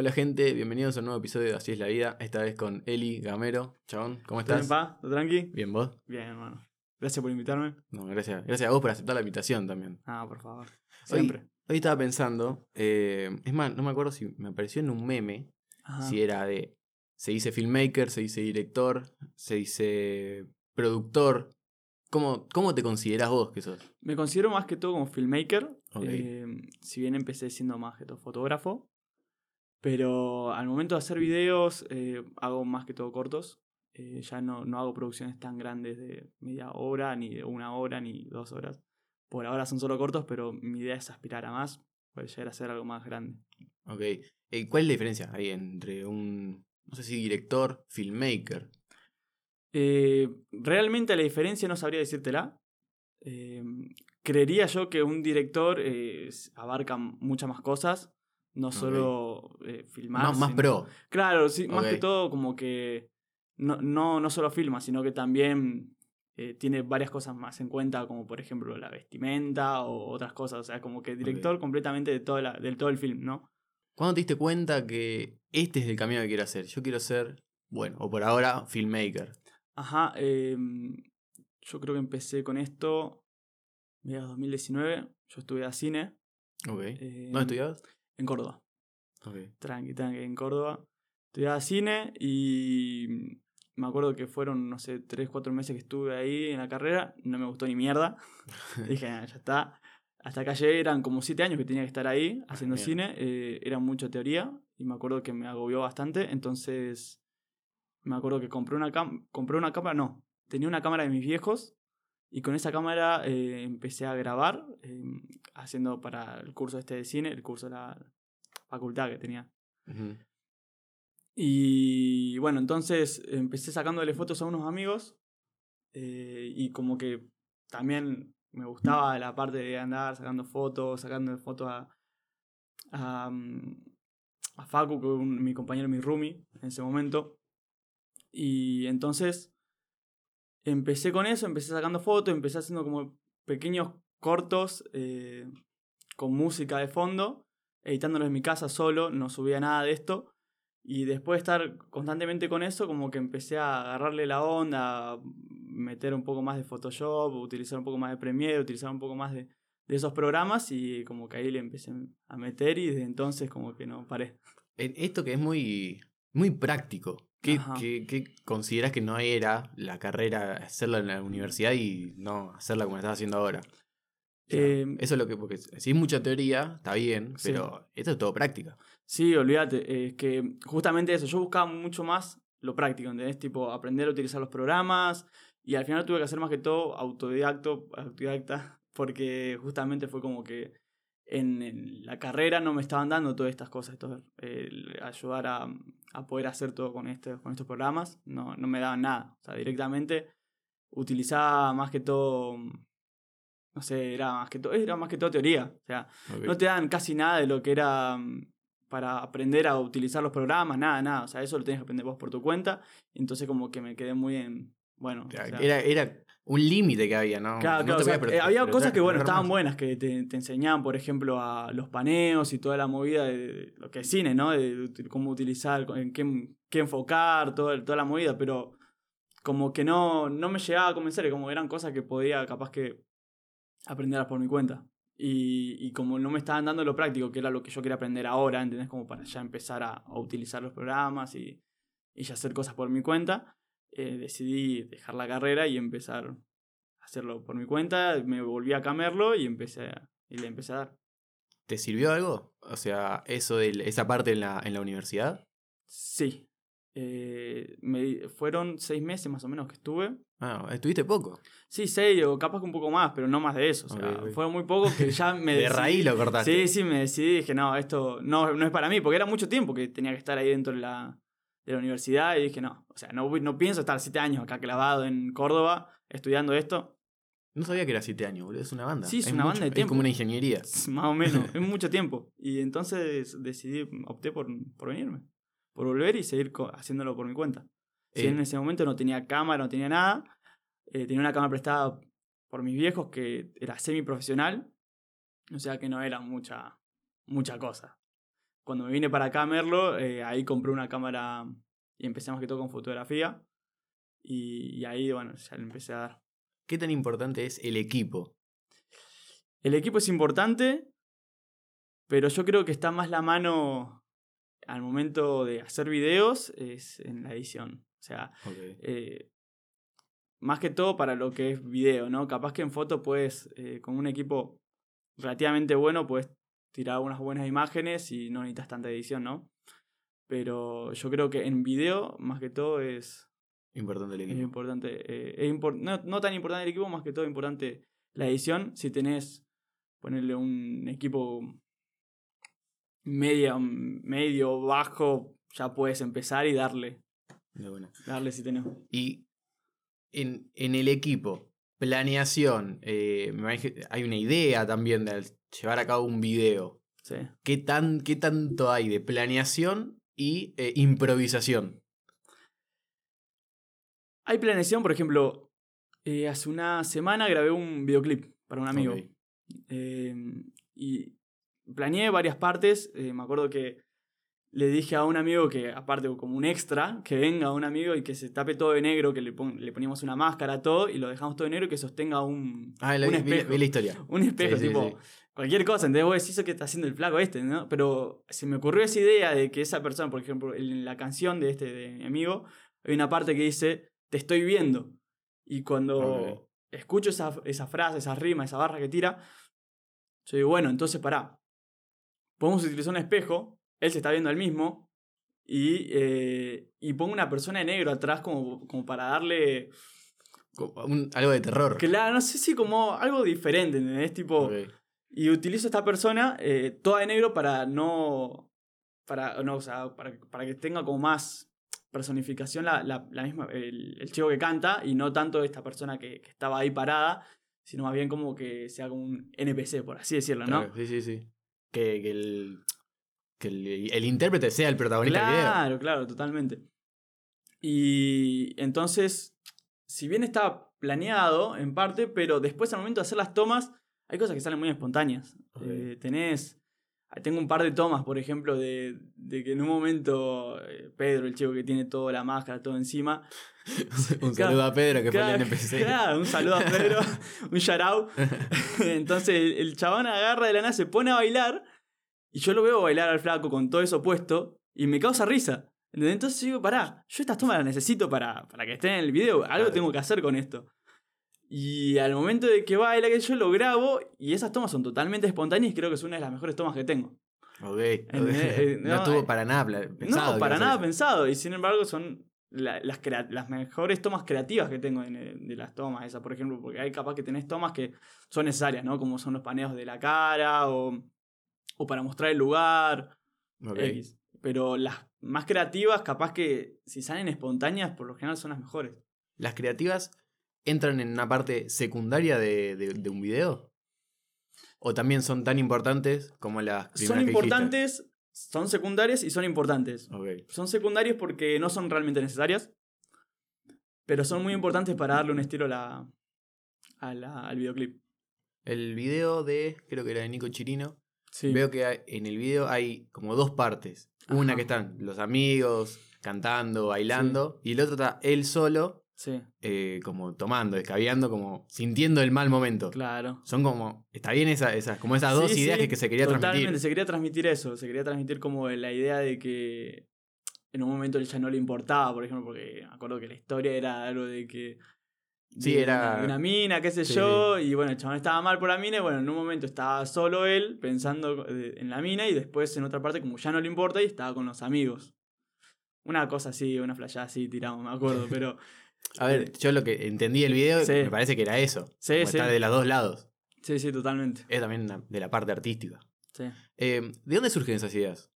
Hola gente, bienvenidos a un nuevo episodio de Así es la vida, esta vez con Eli Gamero. Chabón, ¿cómo ¿Todo estás? bien, pa? ¿Todo tranqui? Bien, ¿vos? Bien, hermano. Gracias por invitarme. No, gracias. Gracias a vos por aceptar la invitación también. Ah, por favor. Hoy- Siempre. Hoy estaba pensando, eh, es más, no me acuerdo si me apareció en un meme, Ajá. si era de, se dice filmmaker, se dice director, se dice productor. ¿Cómo, cómo te consideras vos que sos? Me considero más que todo como filmmaker. Ok. eh, si bien empecé siendo más que todo fotógrafo. Pero al momento de hacer videos eh, hago más que todo cortos. Eh, ya no, no hago producciones tan grandes de media hora, ni de una hora, ni dos horas. Por ahora son solo cortos, pero mi idea es aspirar a más. Poder llegar a hacer algo más grande. Ok. Eh, ¿Cuál es la diferencia ahí entre un, no sé si director, filmmaker? Eh, realmente la diferencia no sabría decírtela. Creería yo que un director abarca muchas más cosas, no solo eh, filmar. Más, más sino- pro. Claro, sí, más que todo como que no, no, no solo filma, sino que también eh, tiene varias cosas más en cuenta, como por ejemplo la vestimenta o otras cosas. O sea, como que director completamente de todo, la, del todo el film, ¿no? ¿Cuándo te diste cuenta que este es el camino que quiero hacer? Yo quiero ser, bueno, o por ahora, filmmaker. Ajá, em, yo creo que empecé con esto mediados 2019. Yo estudié a cine. Ok. ¿Dónde estudiabas? En Córdoba. Ok. Tranqui, tranqui, en Córdoba. Estudiaba cine y me acuerdo que fueron, no sé, 3, 4 meses que estuve ahí en la carrera. No me gustó ni mierda. Dije, "Ah, ya está. Hasta acá llegué, eran como 7 años que tenía que estar ahí haciendo bien. cine. eh, era mucha teoría y me acuerdo que me agobió bastante. Entonces, me acuerdo que compré una, cam- compré una cámara, no, tenía una cámara de mis viejos y con esa cámara eh, empecé a grabar, eh, haciendo para el curso este de cine, el curso de la facultad que tenía. Ujú. Y bueno, entonces empecé sacándole fotos a unos amigos eh, y como que también me gustaba la parte de andar sacando fotos, sacando fotos a, a, mm, a Facu, que un- mi compañero, mi roomie en ese momento. Y entonces empecé con eso, empecé sacando fotos, empecé haciendo como pequeños cortos eh, con música de fondo, editándolos en mi casa solo, no subía nada de esto. Y después de estar constantemente con eso, como que empecé a agarrarle la onda, a meter un poco más de Photoshop, utilizar un poco más de Premiere, utilizar un poco más de, de esos programas y como que ahí le empecé a meter y desde entonces como que no paré. Esto que es muy, muy práctico. ¿Qué, Ajá. qué, qué consideras que no era la carrera hacerla en la universidad y no hacerla como la estás haciendo ahora? O sea, Eh, eso es lo que, porque si es mucha teoría, está bien, Sí. pero esto es todo práctica. Sí, olvídate, es que justamente eso, yo buscaba mucho más lo práctico, ¿entendés? Tipo, aprender a utilizar los programas y al final tuve que hacer más que todo autodidacto, autodidacta, porque justamente fue como que en, en la carrera no me estaban dando todas estas cosas, esto, el ayudar a, a poder hacer todo con, este, con estos programas, no, no me daban nada, o sea, directamente utilizaba más que todo, no sé, era más que todo, era más que todo teoría, o sea, no te dan casi nada de lo que era para aprender a utilizar los programas, nada, nada. O sea, eso lo tienes que aprender vos por tu cuenta. Entonces como que me quedé muy en... Bueno, o sea, era, era un límite que había, ¿no? claro, No claro, o sea, eh, había cosas que, bueno, estaban buenas, que te, te enseñaban, por ejemplo, a los paneos y toda la movida de lo que es cine, ¿no? De, de cómo utilizar, en qué, qué enfocar, todo, toda la movida, pero como que no, no me llegaba a convencer, como eran cosas que podía capaz que aprenderlas por mi cuenta. Y, y como no me estaban dando lo práctico, que era lo que yo quería aprender ahora, ¿entendés? Como para ya empezar a, a utilizar los programas y, y ya hacer cosas por mi cuenta, eh, decidí dejar la carrera y empezar a hacerlo por mi cuenta. Me volví a camerlo y empecé a- y le empecé a dar. ¿Te sirvió algo? O sea, eso de esa parte en la, en la universidad. Sí. Eh, me, fueron seis meses más o menos que estuve. Ah, estuviste poco. Sí, seis o capaz que un poco más, pero no más de eso. O sea, fueron muy pocos que ya me de decidí- raíz lo cortaste. Sí, sí, me decidí, dije, no, esto no, no es para mí, porque era mucho tiempo que tenía que estar ahí dentro de la, de la universidad y dije, no, o sea, no, no pienso estar siete años acá clavado en Córdoba estudiando esto, No sabía que era siete años, boludo. Es una banda. Sí, es una banda de Es tiempo. como una ingeniería. más o menos, es mucho tiempo. Y entonces decidí, opté por, por venirme, por volver y seguir haciéndolo por mi cuenta. Si Eh, en ese momento no tenía cámara, no tenía nada, eh, tenía una cámara prestada por mis viejos que era semi profesional, o sea que no era mucha, mucha cosa. Cuando me vine para acá a Merlo, eh, ahí compré una cámara y empecé más que todo con fotografía. Y, y ahí, bueno, ya le empecé a dar. ¿Qué tan importante es el equipo? El equipo es importante, pero yo creo que está más la mano al momento de hacer videos es en la edición. O sea, eh, más que todo para lo que es video, ¿no? Capaz que en foto puedes, eh, con un equipo relativamente bueno, puedes tirar unas buenas imágenes y no necesitas tanta edición, ¿no? Pero yo creo que en video, más que todo, es, Importante el es equipo. importante. eh, es impor- no, no tan importante el equipo, más que todo importante la edición. Si tenés, ponerle un equipo media, medio, bajo, ya puedes empezar y darle. De buena. Darle si tenés. Y en, en el equipo, planeación, eh, hay una idea también de llevar a cabo un video. Sí. ¿Qué, tan, qué tanto hay de planeación y eh, improvisación? Hay planeación, por ejemplo, eh, hace una semana grabé un videoclip para un amigo. Eh, y planeé varias partes. eh, me acuerdo que le dije a un amigo que, aparte como un extra, que venga un amigo y que se tape todo de negro, que le, pon- le poníamos una máscara, todo, y lo dejamos todo de negro y que sostenga un, Ah, la, un vi- espejo. vi la historia. Un espejo, Sí, sí, tipo, sí. Cualquier cosa. Entonces vos decís, "Eso que está haciendo el flaco este? ¿no? Pero se me ocurrió esa idea de que esa persona, por ejemplo, en la canción de este de mi amigo, hay una parte que dice, te estoy viendo. Y cuando escucho esa, esa frase, esa rima, esa barra que tira, yo digo, bueno, entonces pará. Podemos utilizar un espejo, él se está viendo al mismo, y, eh, y pongo una persona de negro atrás como, como para darle... Un- algo de terror. Claro, no sé si como algo diferente, ¿entendés? Tipo... Y utilizo esta persona eh, toda de negro para no. Para, no, o sea, para, para que tenga como más personificación la, la, la misma, el, el chico que canta y no tanto esta persona que, que estaba ahí parada, sino más bien como que sea como un NPC, por así decirlo, ¿no? Claro, sí, sí, sí. Que, que el, que el, el intérprete sea el protagonista del video. Claro, claro, totalmente. Y entonces, si bien estaba planeado en parte, pero después al momento de hacer las tomas, hay cosas que salen muy espontáneas. Eh, tenés. Tengo un par de tomas, por ejemplo, de, de que en un momento eh, Pedro, el chico que tiene toda la máscara, todo encima. un saludo a Pedro, que fue Claro, el NPC. claro, un saludo a Pedro, un shout out. Entonces el, el chabón agarra de la nada, se pone a bailar y yo lo veo bailar al flaco con todo eso puesto y me causa risa. Entonces digo, pará, yo estas tomas las necesito para, para que estén en el video, algo Claro. tengo que hacer con esto. Y al momento de que baila, que yo lo grabo y esas tomas son totalmente espontáneas y creo que es una de las mejores tomas que tengo. Ok, eh, no, no, estuvo eh, para nada pensado. no, para nada eso. pensado. Y sin embargo, son la- las, mejores tomas creativas que tengo en, eh, de las tomas esas, por ejemplo. Porque hay capaz que tenés tomas que son necesarias, ¿no? Como son los paneos de la cara o, o para mostrar el lugar. Ok. X. Pero las más creativas, capaz que si salen espontáneas, por lo general son las mejores. ¿Las creativas entran en una parte secundaria de, de- de un video? ¿O también son tan importantes como las primeras Son que dijiste? importantes, son secundarias y son importantes. Son secundarias porque no son realmente necesarias, pero son muy importantes para darle un estilo a la, a la- al videoclip. El video de, creo que era de Nico Chirino, Sí. veo que hay- en el video hay como dos partes. Una Ajá. que están los amigos cantando, bailando, y el otro está él solo, Sí, eh, como tomando, escabeando, como sintiendo el mal momento. claro. Son como, está bien esa, esas, como esas dos Sí, ideas sí, que, que se quería Totalmente, transmitir. se quería transmitir eso. Se quería transmitir como la idea de que en un momento ya no le importaba, por ejemplo, porque me acuerdo que la historia era algo de que. Sí, de era- Una, mina, qué sé Sí, yo, y bueno, el chabón estaba mal por la mina, y bueno, en un momento estaba solo él pensando eh, en la mina, y después en otra parte, como ya no le importa, y estaba con los amigos. Una cosa así, una flashada así, tiramos, me acuerdo, pero. A ver, yo lo que entendí del video Sí. me parece que era eso. Sí, como sí. Está de los dos lados. Sí, sí, totalmente. Es también de la parte artística. Sí. Eh, ¿De dónde surgen esas ideas?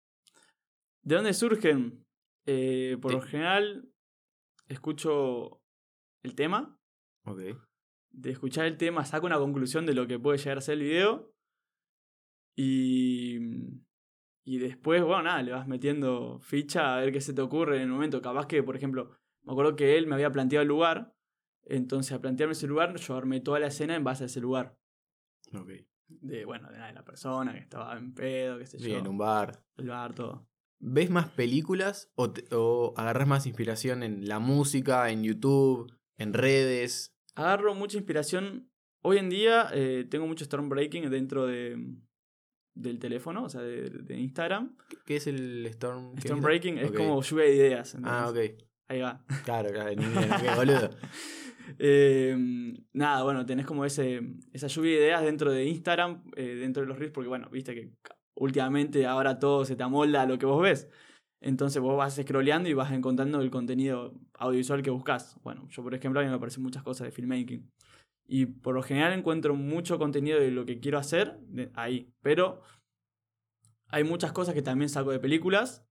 ¿De dónde surgen? Eh, por Sí. lo general, escucho el tema. Ok. De escuchar el tema, saco una conclusión de lo que puede llegar a ser el video. Y. Y después, bueno, nada, le vas metiendo ficha a ver qué se te ocurre en el momento. Capaz que, por ejemplo, me acuerdo que él me había planteado el lugar. Entonces, al plantearme ese lugar, yo armé toda la escena en base a ese lugar. Ok. De, bueno, de, de la persona que estaba en pedo, qué sé yo. Sí, en un bar. El bar, todo. ¿Ves más películas o, te- o agarras más inspiración en la música, en YouTube, en redes? Agarro mucha inspiración. Hoy en día eh, tengo mucho Stormbreaking dentro de, del teléfono, o sea, de, de Instagram. ¿Qué- ¿Qué es el Storm? qué es? Stormbreaking es como lluvia de ideas. Ah, ok. Ahí va. Claro, claro. Qué boludo. Eh, nada, bueno, tenés como ese, esa lluvia de ideas dentro de Instagram, eh, dentro de los reels, porque bueno, viste que últimamente ahora todo se te amolda a lo que vos ves. Entonces vos vas scrolleando y vas encontrando el contenido audiovisual que buscas. Bueno, yo por ejemplo a mí me aparecen muchas cosas de filmmaking. Y por lo general encuentro mucho contenido de lo que quiero hacer de- ahí. Pero hay muchas cosas que también saco de películas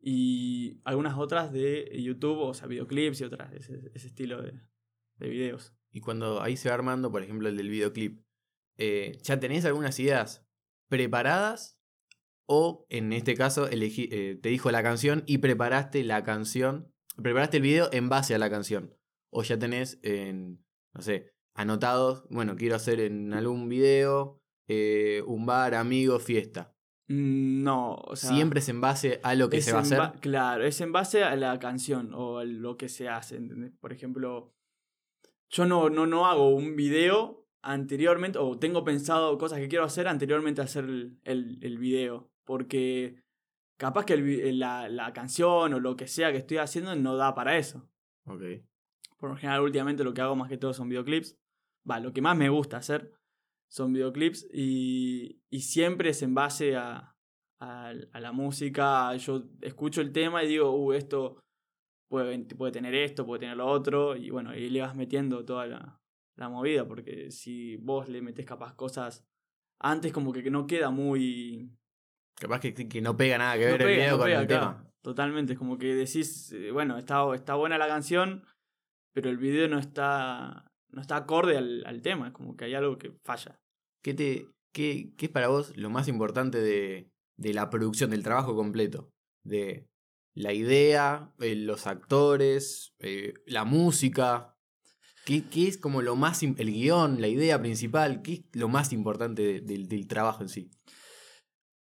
y algunas otras de YouTube, o sea, videoclips y otras, ese, ese estilo de, de videos. Y cuando ahí se va armando, por ejemplo, el del videoclip, eh, ¿ya tenés algunas ideas preparadas? O en este caso, elegí, eh, te dijo la canción y preparaste la canción, preparaste el video en base a la canción. O ya tenés, en, no sé, anotados, bueno, quiero hacer en algún video eh, un bar, amigos, fiesta. Mm, No, o sea. Siempre es en base a lo que se va a hacer. Claro, es en base a la canción o a lo que se hace. ¿entendés? Por ejemplo, yo no, no, no hago un video anteriormente, o tengo pensado cosas que quiero hacer anteriormente a hacer el, el, el video. Porque capaz que el vi- la, la canción o lo que sea que estoy haciendo no da para eso. Ok. Por lo general, últimamente lo que hago más que todo son videoclips. Va, lo que más me gusta hacer son videoclips y, y siempre es en base a, a, a la música. Yo escucho el tema y digo, uh, esto puede, puede tener esto, puede tener lo otro. Y bueno, ahí le vas metiendo toda la, la movida, porque si vos le metés capaz cosas antes, como que no queda muy. Capaz que, que no pega nada que no ver el video no con pega, el claro. tema. Totalmente, es como que decís, eh, bueno, está, está buena la canción, pero el video no está, no está acorde al, al tema, es como que hay algo que falla. ¿Qué, te, qué, qué es para vos lo más importante de, de la producción, del trabajo completo? De la idea, eh, los actores, eh, la música. ¿Qué, qué es como lo más, el guion, la idea principal? ¿Qué es lo más importante de- del- del trabajo en sí?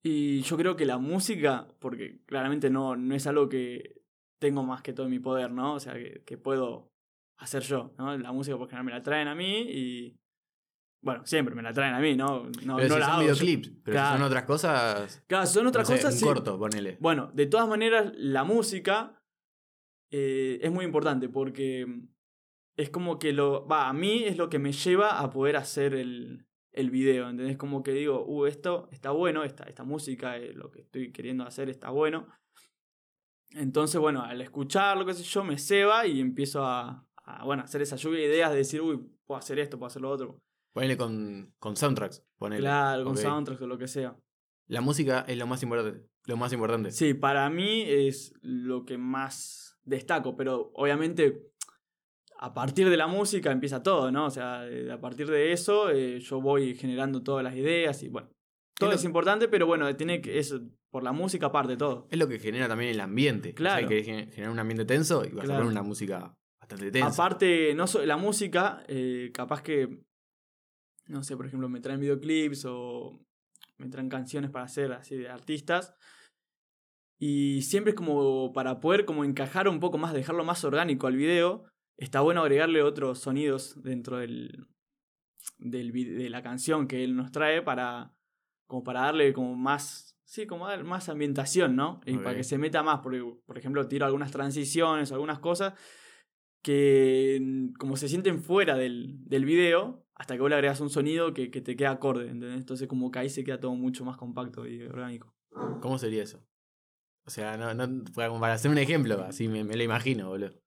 Y yo creo que la música, porque claramente no, no es algo que tengo más que todo en mi poder, ¿no? O sea, que, que puedo hacer yo, ¿no? La música por general me la traen a mí y... Bueno, siempre me la traen a mí, ¿no? No, pero no si la son hago yo. videoclips, pero si son otras cosas. Claro, son otras no sé, cosas, un sí. corto, ponele. Bueno, de todas maneras, la música eh, es muy importante porque es como que lo. Va, a mí es lo que me lleva a poder hacer el, el video. ¿Entendés? Como que digo, uh, esto está bueno, esta, esta música, eh, lo que estoy queriendo hacer está bueno. Entonces, bueno, al escucharlo, qué sé yo, me ceba y empiezo a, a, bueno, hacer esa lluvia de ideas de decir, uy, puedo hacer esto, puedo hacer lo otro. Ponele con, con soundtracks. Ponele. Claro, con Ok. soundtracks o lo que sea. La música es lo más importante. Lo más importante. Sí, para mí es lo que más destaco, pero obviamente a partir de la música empieza todo, ¿no? O sea, eh, a partir de eso eh, yo voy generando todas las ideas y bueno, todo es importante, pero bueno, tiene que eso por la música aparte todo. Es lo que genera también el ambiente. Claro. O sea, que gen- generar un ambiente tenso y vas a poner una música bastante tensa. Aparte, no so- la música, eh, capaz que, no sé, por ejemplo, me traen videoclips o me traen canciones para hacer así de artistas. Y siempre es como para poder como encajar un poco más, dejarlo más orgánico al video, está bueno agregarle otros sonidos dentro del, del de la canción que él nos trae para como para darle como más sí como dar más ambientación no y para que se meta más porque por ejemplo tiro algunas transiciones algunas cosas que como se sienten fuera del, del video hasta que vos le agregas un sonido que, que te queda acorde ¿entendés? entonces como que ahí se queda todo mucho más compacto y orgánico ¿Cómo sería eso? O sea, no, no, para, hacer un ejemplo, así me, me lo imagino, boludo.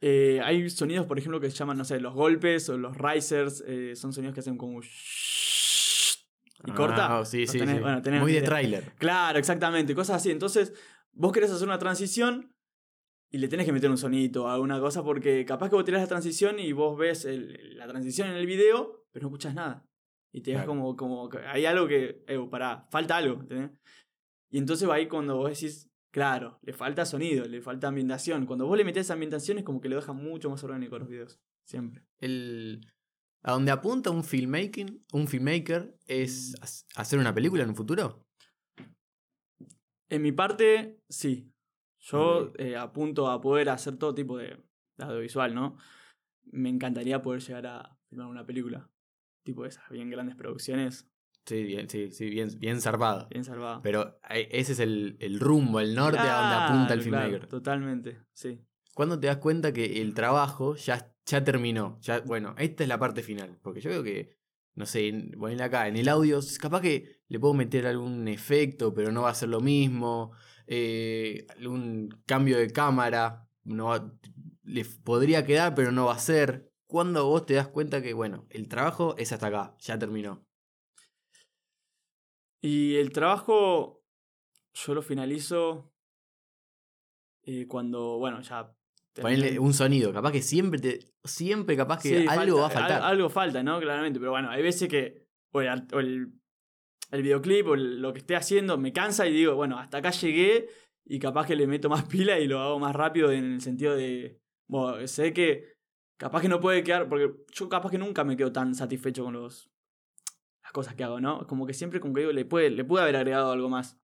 Eh, hay sonidos, por ejemplo, que se llaman, no sé, los golpes o los risers. eh, son sonidos que hacen como. Y corta. Ah, sí, sí, tenés- sí. bueno, tenés Muy de tráiler. Claro, exactamente, cosas así. Entonces, vos querés hacer una transición y le tenés que meter un sonito o alguna cosa porque capaz que vos tirás la transición y vos ves el- la transición en el video, pero no escuchás nada. Y te das Claro. como, como. Hay algo que. Eh, pará, falta algo. ¿entendés? Y entonces va ahí cuando vos decís. Claro, le falta sonido, le falta ambientación. Cuando vos le metés ambientación es como que le deja mucho más orgánico a los videos. Siempre. El... ¿A dónde apunta un filmmaking, un filmmaker es Mm. hac- hacer una película en un futuro? En mi parte, sí. Yo eh, apunto a poder hacer todo tipo de, de audiovisual, ¿no? Me encantaría poder llegar a filmar una película. Tipo de esas bien grandes producciones, Sí, bien, sí, sí, bien, bien zarpado. bien salvadas. Pero eh, ese es el, el rumbo, el norte a donde apunta el claro, filmmaker. totalmente, sí. ¿Cuándo te das cuenta que el trabajo ya, ya terminó? Ya, bueno, esta es la parte final. Porque yo veo que, no sé, ponele acá, en el audio, capaz que le puedo meter algún efecto, pero no va a ser lo mismo. Eh, algún cambio de cámara, no va- le podría quedar, pero no va a ser. ¿Cuándo vos te das cuenta que, bueno, el trabajo es hasta acá, ya terminó? Y el trabajo yo lo finalizo eh, cuando, bueno, ya... Ponerle un sonido, capaz que siempre te. Siempre capaz que Sí, algo falta- va a faltar. al- algo falta, ¿no? Claramente, pero bueno, hay veces que o el, art- o el, el videoclip o lo que esté haciendo me cansa y digo, bueno, hasta acá llegué y capaz que le meto más pila y lo hago más rápido en el sentido de, bueno, sé que capaz que no puede quedar, porque yo capaz que nunca me quedo tan satisfecho con los las cosas que hago, ¿no? Como que siempre como que digo, le puede, le puede haber agregado algo más.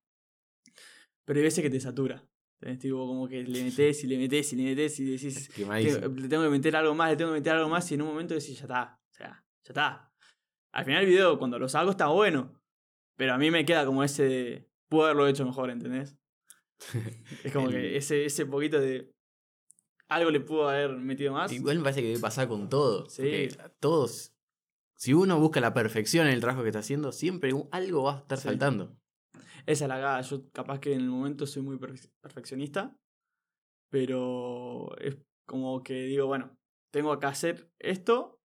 Pero hay veces que te satura. ¿entendés? Tipo, como que le metes y le metes y le metes y decís, le tengo que meter algo más, le tengo que meter algo más y en un momento decís, ya está, o sea, ya está. Al final el video, cuando lo saco, está bueno, pero a mí me queda como ese de, puedo haberlo hecho mejor, ¿entendés? Es como El- que ese, ese poquito de, algo le pudo haber metido más. Igual me parece que debe pasar con todo. Sí. a Todos. Si uno busca la perfección en el trabajo que está haciendo, siempre algo va a estar Sí. faltando. Esa es la gada, yo capaz que en el momento soy muy perfe- perfeccionista, pero es como que digo, bueno, tengo que hacer esto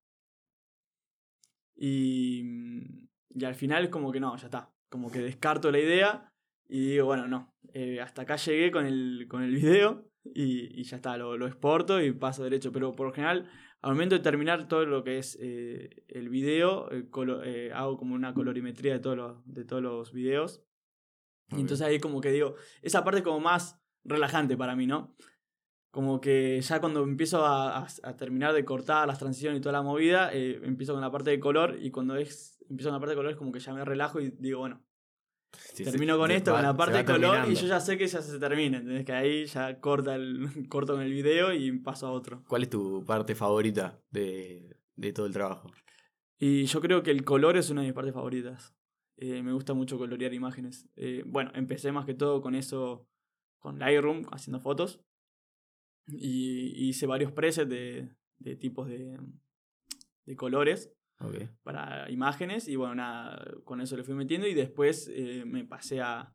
y, mm, y al final es como que no, ya está, como que descarto la idea y digo, bueno, no, eh, hasta acá llegué con el, con el video y, y ya está, lo, lo exporto y paso derecho, pero por lo general, al momento de terminar todo lo que es eh, el video, eh, colo- eh, hago como una colorimetría de todos los, de todos los videos. Y Ok. entonces ahí como que digo, esa parte es como más relajante para mí, ¿no? Como que ya cuando empiezo a, a- a terminar de cortar las transiciones y toda la movida, eh, empiezo con la parte de color y cuando es, empiezo con la parte de color es como que ya me relajo y digo, bueno, Sí, termino se- con esto, va- con la parte de color y yo ya sé que ya se termina, ¿entendés? Que ahí ya corta el, corto con el video y paso a otro. ¿Cuál es tu parte favorita de, de todo el trabajo? Y yo creo que el color es una de mis partes favoritas. Eh, me gusta mucho colorear imágenes. Eh, bueno, empecé más que todo con eso, con Lightroom, haciendo fotos. Y y hice varios presets de, de tipos de, de colores Para imágenes. Y bueno, nada, con eso le fui metiendo. Y después eh, me pasé a.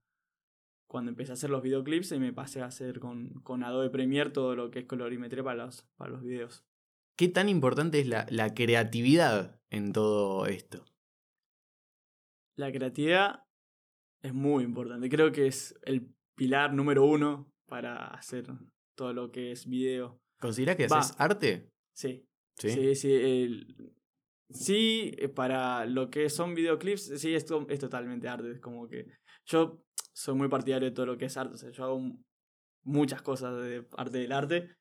Cuando empecé a hacer los videoclips, eh, me pasé a hacer con, con Adobe Premiere todo lo que es colorimetría para los, para los videos. ¿Qué tan importante es la, la creatividad en todo esto? La creatividad es muy importante. Creo que es el pilar número uno para hacer todo lo que es video. ¿Considerás que Va. haces arte? Sí. Sí. Sí, sí. el- sí, eh, para lo que son videoclips, sí, esto es totalmente arte. Es como que yo soy muy partidario de todo lo que es arte. O sea, yo hago muchas cosas de arte del arte.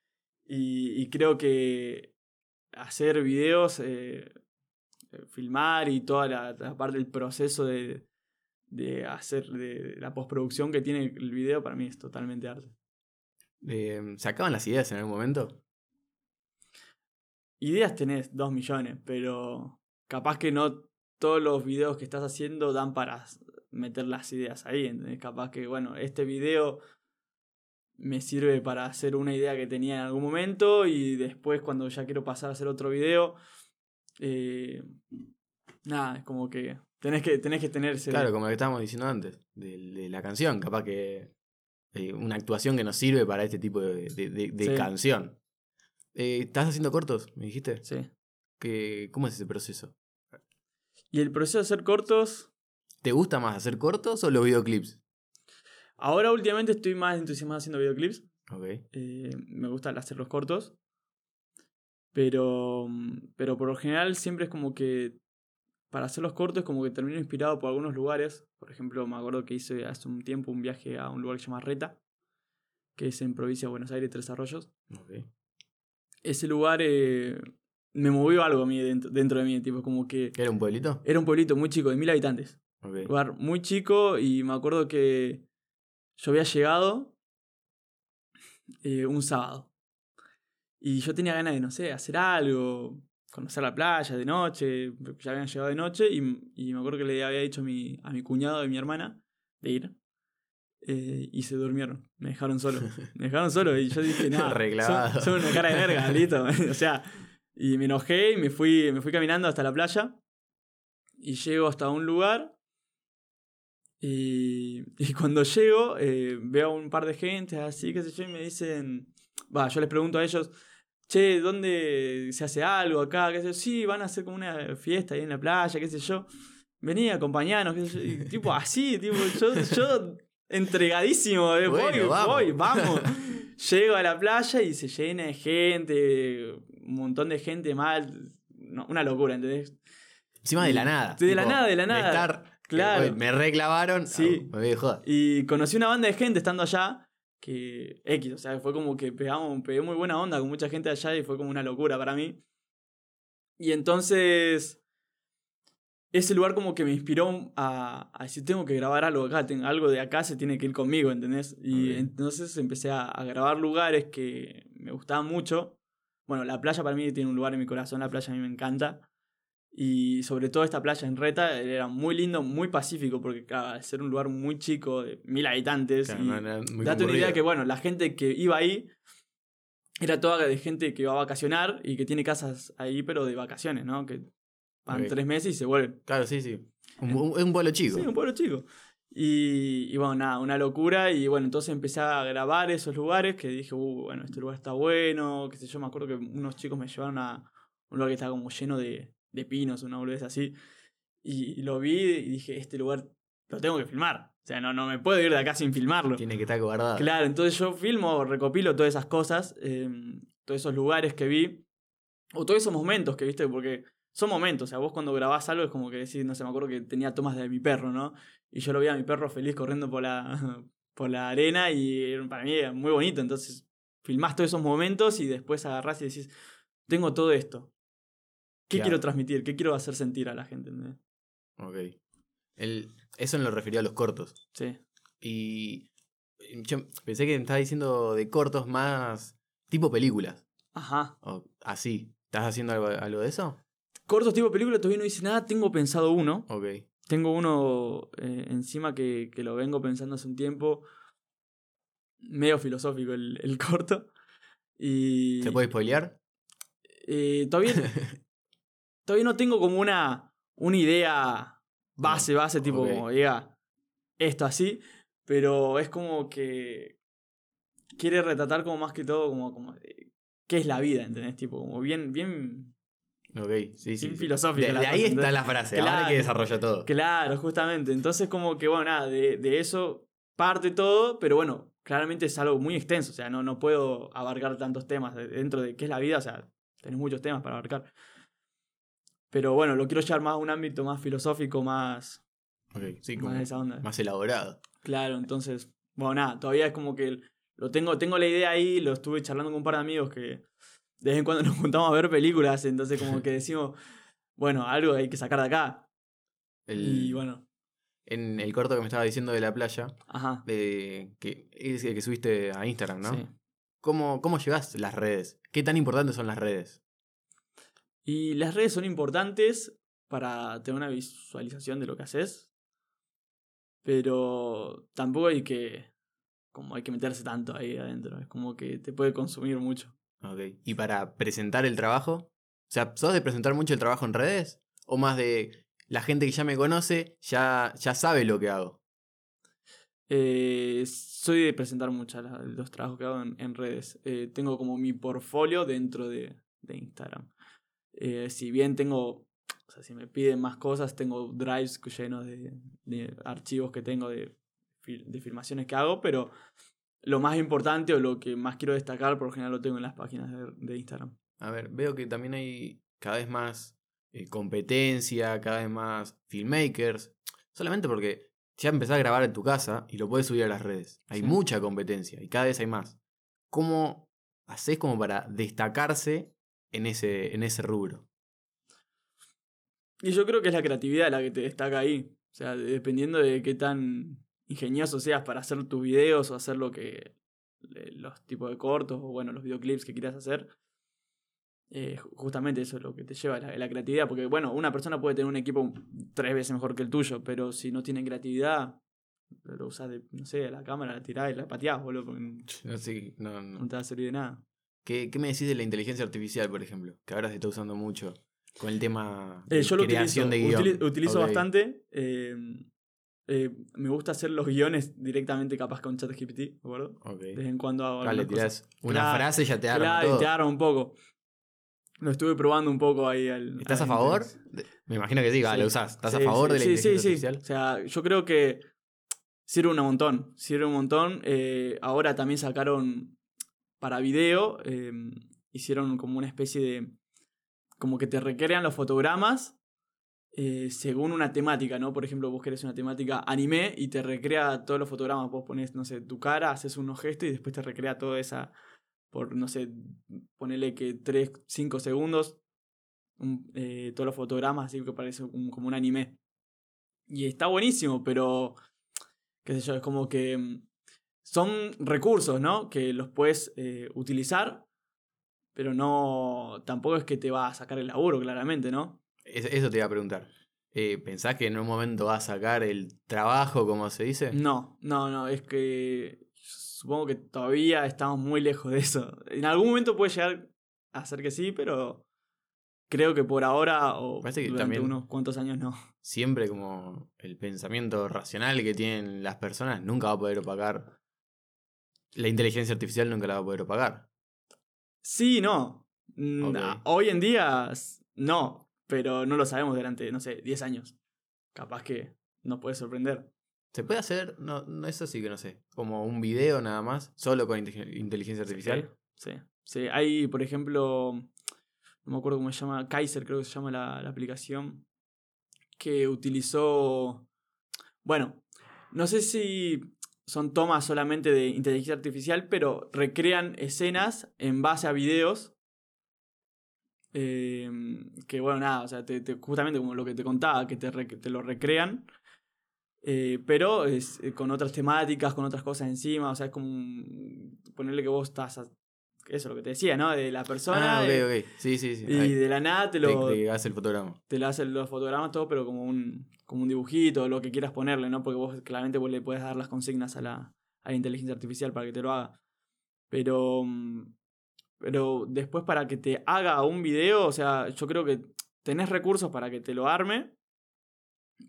Y, creo que hacer videos, eh, eh, filmar y toda la, parte del proceso de, de hacer de la postproducción que tiene el video, para mí es totalmente arte. Eh, ¿Se acaban las ideas en algún momento? Ideas tenés dos millones, pero capaz que no todos los videos que estás haciendo dan para meter las ideas ahí, ¿entendés? Capaz que, bueno, este video me sirve para hacer una idea que tenía en algún momento y después cuando ya quiero pasar a hacer otro video, eh, nada, es como que tenés que, tenés que tener ese... Claro, como lo que estábamos diciendo antes, de, de la canción, capaz que eh, una actuación que nos sirve para este tipo de, de- de- de Sí. canción. Eh, ¿Estás haciendo cortos? ¿Me dijiste? Sí. ¿Qué- ¿Cómo es ese proceso? Y el proceso de hacer cortos, ¿Te gusta más hacer cortos o los videoclips? ahora últimamente estoy más entusiasmado haciendo videoclips. Ok. Eh, me gusta hacer los cortos. Pero, pero por lo general siempre es como que para hacer los cortos como que termino inspirado por algunos lugares. Por ejemplo, me acuerdo que hice hace un tiempo un viaje a un lugar que se llama Reta, que es en provincia de Buenos Aires, Tres Arroyos. ok. Ese lugar eh, me movió algo a mí dentro, dentro de mí, tipo, como que ¿Era un pueblito? era un pueblito muy chico, de mil habitantes. Lugar muy chico y me acuerdo que yo había llegado eh, un sábado. Y yo tenía ganas de, no sé, hacer algo, conocer la playa de noche, ya habían llegado de noche y, y me acuerdo que le había dicho a mi, a mi cuñado y mi hermana de ir. Eh, y se durmieron, me dejaron solo. Me dejaron solo y yo dije, nada, son, son una cara de verga, listo. o sea, y me enojé y me fui, me fui caminando hasta la playa. Y llego hasta un lugar. Y, y cuando llego, eh, veo a un par de gente así, qué sé yo, y me dicen. Va, yo les pregunto a ellos, che, ¿dónde se hace algo acá? ¿Qué sé yo? Sí, van a hacer como una fiesta ahí en la playa, qué sé yo. Vení, acompañanos, qué sé yo. Y, tipo así, tipo, yo, yo entregadísimo, eh, voy, Bueno, vamos. voy, vamos. Llego a la playa y se llena de gente, un montón de gente mal. no, una locura, ¿entendés? Encima de la nada. De la nada, de la nada. estar, Claro. eh, me reclavaron. Sí. ah, me voy joda. Y conocí una banda de gente estando allá que X, o sea, fue como que pegamos, pegué muy buena onda con mucha gente allá y fue como una locura para mí. Y entonces ese lugar como que me inspiró a, a decir, tengo que grabar algo acá, tengo, algo de acá se tiene que ir conmigo, ¿entendés? Y entonces empecé a, a grabar lugares que me gustaban mucho. Bueno, la playa para mí tiene un lugar en mi corazón, la playa a mí me encanta. Y sobre todo esta playa en Reta era muy lindo, muy pacífico, porque claro, al ser un lugar muy chico, de mil habitantes, Claro, y no date una idea que, bueno, la gente que iba ahí era toda de gente que va a vacacionar y que tiene casas ahí, pero de vacaciones, ¿no? Que van tres meses y se vuelven. Claro, sí, sí. Un, un- es un pueblo chico. Sí, un pueblo chico. Y, y bueno, nada, una locura. Y bueno, entonces empecé a grabar esos lugares que dije, uh, bueno, este lugar está bueno. Qué sé yo, me acuerdo que unos chicos me llevaron a un lugar que estaba como lleno de, de pinos, una boludez así. Y, lo vi y dije, este lugar lo tengo que filmar. O sea, no, no me puedo ir de acá sin filmarlo. Tiene que estar guardado. Claro, entonces yo filmo, recopilo todas esas cosas, eh, todos esos lugares que vi, o todos esos momentos que viste, porque son momentos, o sea, vos cuando grabás algo es como que decís, no sé, me acuerdo que tenía tomas de mi perro, ¿no? Y yo lo veía a mi perro feliz corriendo por la, por la arena y para mí era muy bonito, entonces filmás todos esos momentos y después agarrás y decís, tengo todo esto. ¿Qué quiero transmitir? ¿Qué quiero hacer sentir a la gente? Ok. El, eso en lo referido a los cortos. Sí. Y yo pensé que me estabas diciendo de cortos más tipo películas. Ajá. O así. ¿Estás haciendo algo, algo de eso? Cortos tipo película, todavía no hice nada, tengo pensado uno. Ok. Tengo uno eh, encima que, que lo vengo pensando hace un tiempo. Medio filosófico el, el corto. Y. ¿Se puede spoilear? eh, todavía, todavía no tengo como una, una idea base, base, tipo, como diga esto así. Pero es como que. Quiere retratar como más que todo, como. como ¿Qué es la vida? ¿Entendés? Tipo, como bien, bien Ok, sí, sí. Filosófica De, la de ahí cosa, está entonces- la frase. Ahora Claro. que desarrolla todo. Claro, justamente. Entonces, como que, bueno, nada, de, de eso parte todo, pero bueno, claramente es algo muy extenso. O sea, no, no puedo abarcar tantos temas de- dentro de qué es la vida. O sea, tenés muchos temas para abarcar. Pero bueno, lo quiero llevar más a un ámbito más filosófico, más, Ok, sí, más como esa onda. más elaborado. Claro, entonces, bueno, nada, todavía es como que lo tengo, tengo la idea ahí, lo estuve charlando con un par de amigos que de vez en cuando nos juntamos a ver películas, entonces como que decimos, bueno, algo hay que sacar de acá. El, Y bueno, En el corto que me estaba diciendo de la playa, ajá. de, que es el que subiste a Instagram, ¿no? Sí. ¿Cómo, ¿Cómo llevas las redes? ¿Qué tan importantes son las redes? Y las redes son importantes para tener una visualización de lo que haces. Pero tampoco hay que. Como hay que meterse tanto ahí adentro. Es como que te puede consumir mucho. Ok. ¿Y para presentar el trabajo? O sea, ¿sos de presentar mucho el trabajo en redes? ¿O más de la gente que ya me conoce ya, ya sabe lo que hago? Eh, soy de presentar mucho la- los trabajos que hago en, en redes. Eh, tengo como mi portfolio dentro de, de Instagram. Eh, si bien tengo. O sea, si me piden más cosas, tengo drives llenos de, de archivos que tengo de, de filmaciones que hago, pero lo más importante o lo que más quiero destacar, por lo general lo tengo en las páginas de, de Instagram. A ver, veo que también hay cada vez más eh, competencia, cada vez más filmmakers. Solamente porque ya empezás a grabar en tu casa y lo puedes subir a las redes. Hay Sí. mucha competencia y cada vez hay más. ¿Cómo haces como para destacarse en ese, en ese rubro. Y yo creo que es la creatividad la que te destaca ahí. O sea, dependiendo de qué tan ingenioso seas para hacer tus videos o hacer lo que. los tipos de cortos o bueno, los videoclips que quieras hacer. Eh, justamente eso es lo que te lleva la, la creatividad. Porque, bueno, una persona puede tener un equipo tres veces mejor que el tuyo, pero si no tiene creatividad, lo usas de, no sé, la cámara, la tirás y la pateás, boludo. porque no Así, no, no. no te va a servir de nada. ¿Qué, ¿Qué me decís de la inteligencia artificial, por ejemplo? Que ahora se está usando mucho con el tema Eh, de yo lo utilizo, de guion. bastante. eh, eh, me gusta hacer los guiones directamente capaz con ChatGPT, ¿de acuerdo? Ok. De vez en cuando hago Claro, le algunas cosas. tirás una Claro, frase y ya te arma Claro, y todo. te arma un poco. Lo estuve probando un poco ahí. Al, ¿Estás al a favor? de- Me imagino que sí, va, Sí. lo usás. ¿Estás a favor sí, de la sí, inteligencia sí, artificial? Sí, o sea, yo creo que sirve un montón. Sirve un montón. Eh, ahora también sacaron para video, eh, hicieron como una especie de. como que te recrean los fotogramas eh, según una temática, ¿no? Por ejemplo, vos querés una temática anime y te recrea todos los fotogramas. Vos pones, no sé, tu cara, haces unos gestos y después te recrea toda esa. por, no sé, ponele que 3, 5 segundos. un- eh, todos los fotogramas, así que parece como un anime. Y está buenísimo, pero. qué sé yo, es como que. mm, Son recursos, ¿no? Que los puedes eh, utilizar, pero no. Tampoco es que te va a sacar el laburo, claramente, ¿no? Es- Eso te iba a preguntar. Eh, ¿Pensás que en un momento va a sacar el trabajo, como se dice? No, no, no, es que. Supongo que todavía estamos muy lejos de eso. En algún momento puede llegar a ser que sí, pero. Creo que por ahora o Parece que durante también- unos cuantos años no. Siempre como el pensamiento racional que tienen las personas nunca va a poder opacar. La inteligencia artificial nunca la va a poder opacar. Sí, no. Hoy en día no, pero no lo sabemos durante, no sé, 10 años. Capaz que nos puede sorprender. ¿Se puede hacer? No, no es así que no sé. Como un video nada más, solo con inte- inteligencia artificial. Sí, sí. Hay, por ejemplo, no me acuerdo cómo se llama, Kaiser creo que se llama la, la aplicación, que utilizó, bueno, no sé si son tomas solamente de inteligencia artificial, pero recrean escenas en base a videos. Eh, que bueno, nada, o sea, te- te- justamente como lo que te contaba, que te, re- te lo recrean, eh, pero es eh, con otras temáticas, con otras cosas encima, o sea, es como un- ponerle que vos estás, a- eso lo que te decía, ¿no? De la persona Ah, ok, de- ok. Sí, sí, sí. y Ahí. de la nada te Te, lo, te hace el fotograma. te lo hacen los fotogramas todo, pero como un, como un dibujito, lo que quieras ponerle, ¿no? Porque vos claramente vos le puedes dar las consignas a la, a la inteligencia artificial para que te lo haga. Pero, mm, pero después para que te haga un video, o sea, yo creo que tenés recursos para que te lo arme.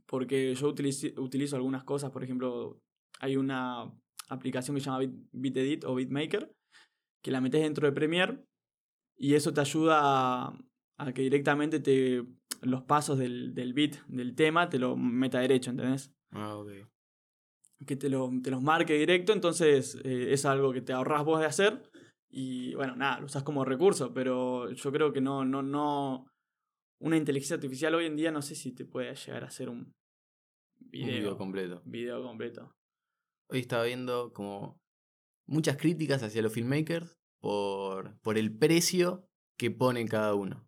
Porque yo utilici- utilizo algunas cosas, por ejemplo, hay una aplicación que se llama Bit, BitEdit o BitMaker, que la metes dentro de Premiere y eso te ayuda a, a que directamente te los pasos del, del beat, del tema, te lo meta derecho, ¿entendés? Ah, ok. Que te, lo, te los marque directo, entonces eh, es algo que te ahorras vos de hacer y bueno, nada, lo usas como recurso, pero yo creo que no, no, no, una inteligencia artificial hoy en día no sé si te puede llegar a hacer un Un video, completo. video completo. Hoy estaba viendo como muchas críticas hacia los filmmakers por, por el precio que pone cada uno.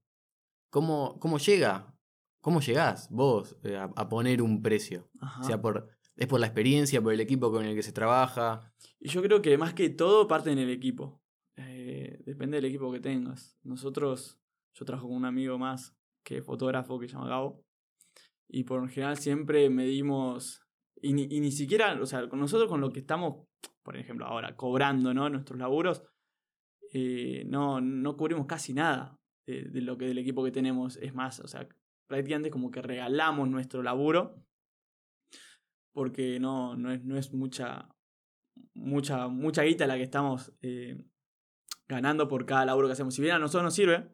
¿Cómo, cómo llega? ¿Cómo llegás vos eh, a, a poner un precio? Ajá. O sea, por, es por la experiencia, por el equipo con el que se trabaja. Y yo creo que más que todo parte en el equipo. Eh, depende del equipo que tengas. Nosotros, yo trabajo con un amigo más que es fotógrafo que se llama Gabo. Y por lo general siempre medimos. Y ni, y ni siquiera, o sea, con nosotros con lo que estamos, por ejemplo, ahora cobrando, ¿no? Nuestros laburos, eh, no, no cubrimos casi nada de, de lo que del equipo que tenemos. Es más, o sea, prácticamente como que regalamos nuestro laburo. Porque no, no, es, no es mucha, mucha, mucha guita la que estamos eh, ganando por cada laburo que hacemos. Si bien a nosotros nos sirve,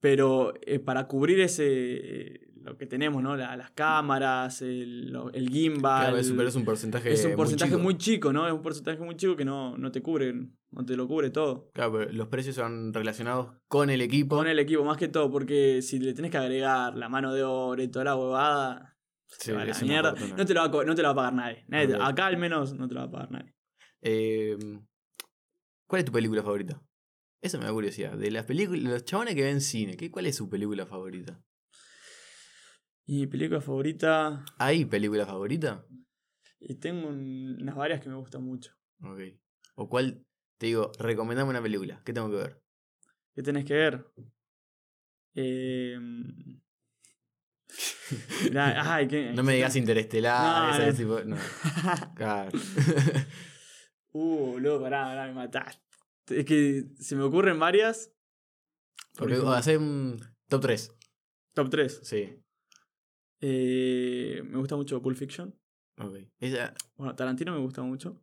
pero eh, para cubrir ese eh, lo que tenemos, ¿no? La- las cámaras, el, lo- el gimbal. Claro, es, pero es un porcentaje. es un porcentaje chico. muy chico, ¿no? Es un porcentaje muy chico que no, no te cubre, no te lo cubre todo. Claro, pero los precios son relacionados con el equipo. Con el equipo, más que todo, porque si le tenés que agregar la mano de obra y toda la huevada, Sí, se va a la mierda. No te, lo va a, no te lo va a pagar nadie. Acá al menos no te lo va a pagar nadie. Eh, ¿Cuál es tu película favorita? Eso me da curiosidad. De las películas, los chabones que ven cine, ¿qué, ¿cuál es su película favorita? Y mi película favorita. ¿Hay película favorita? Y tengo un- unas varias que me gustan mucho. Ok. ¿O cuál? Te digo, recomendame una película. ¿Qué tengo que ver? ¿Qué tenés que ver? Eh... ay, ¿qué- No me digas Interestelar. No, esa no. es tipo- no. Claro. uh, luego, pará, pará, me mataste. Es que se me ocurren varias. Por Porque ejemplo, hacer un top 3. top 3. Sí. Eh, me gusta mucho Pulp Fiction. Ok. Ella, Bueno, Tarantino me gusta mucho.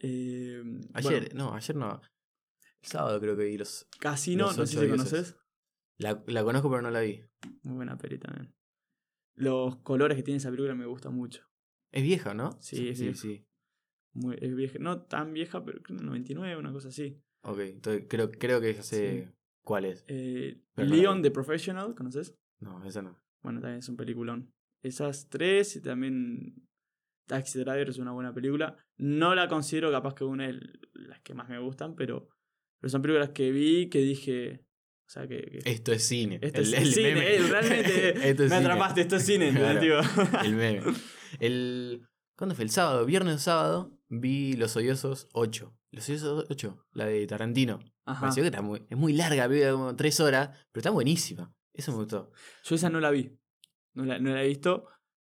Eh, ayer, bueno, no, ayer no. El sábado creo que vi los. Casino, Los no sé si conoces. La, la conozco pero no la vi. Muy buena peli también. Los colores que tiene esa película me gustan mucho. Es vieja, ¿no? Sí, es sí, vieja. sí. Muy, es vieja. No tan vieja, pero creo que 99, una cosa así. Ok, entonces creo, creo que ya sé Sí. cuál es. Eh, no Leon the Professional, ¿conoces? No, esa no. Bueno, también es un peliculón. Esas tres y también Taxi Driver es una buena película. No la considero capaz que una de las que más me gustan, pero, pero son películas que vi que dije... O sea, que... que- Esto es cine. esto El- es el cine, meme. eh, realmente Esto es me cine. atrapaste, esto es cine, Claro. El meme. El. ¿Cuándo fue? El sábado, viernes o sábado, vi Los Odiosos 8. Los Odiosos 8, la de Tarantino. Me pareció que está muy, es muy larga, vi como tres horas, pero está buenísima. Eso me gustó. Yo esa no la vi. No la, no la he visto.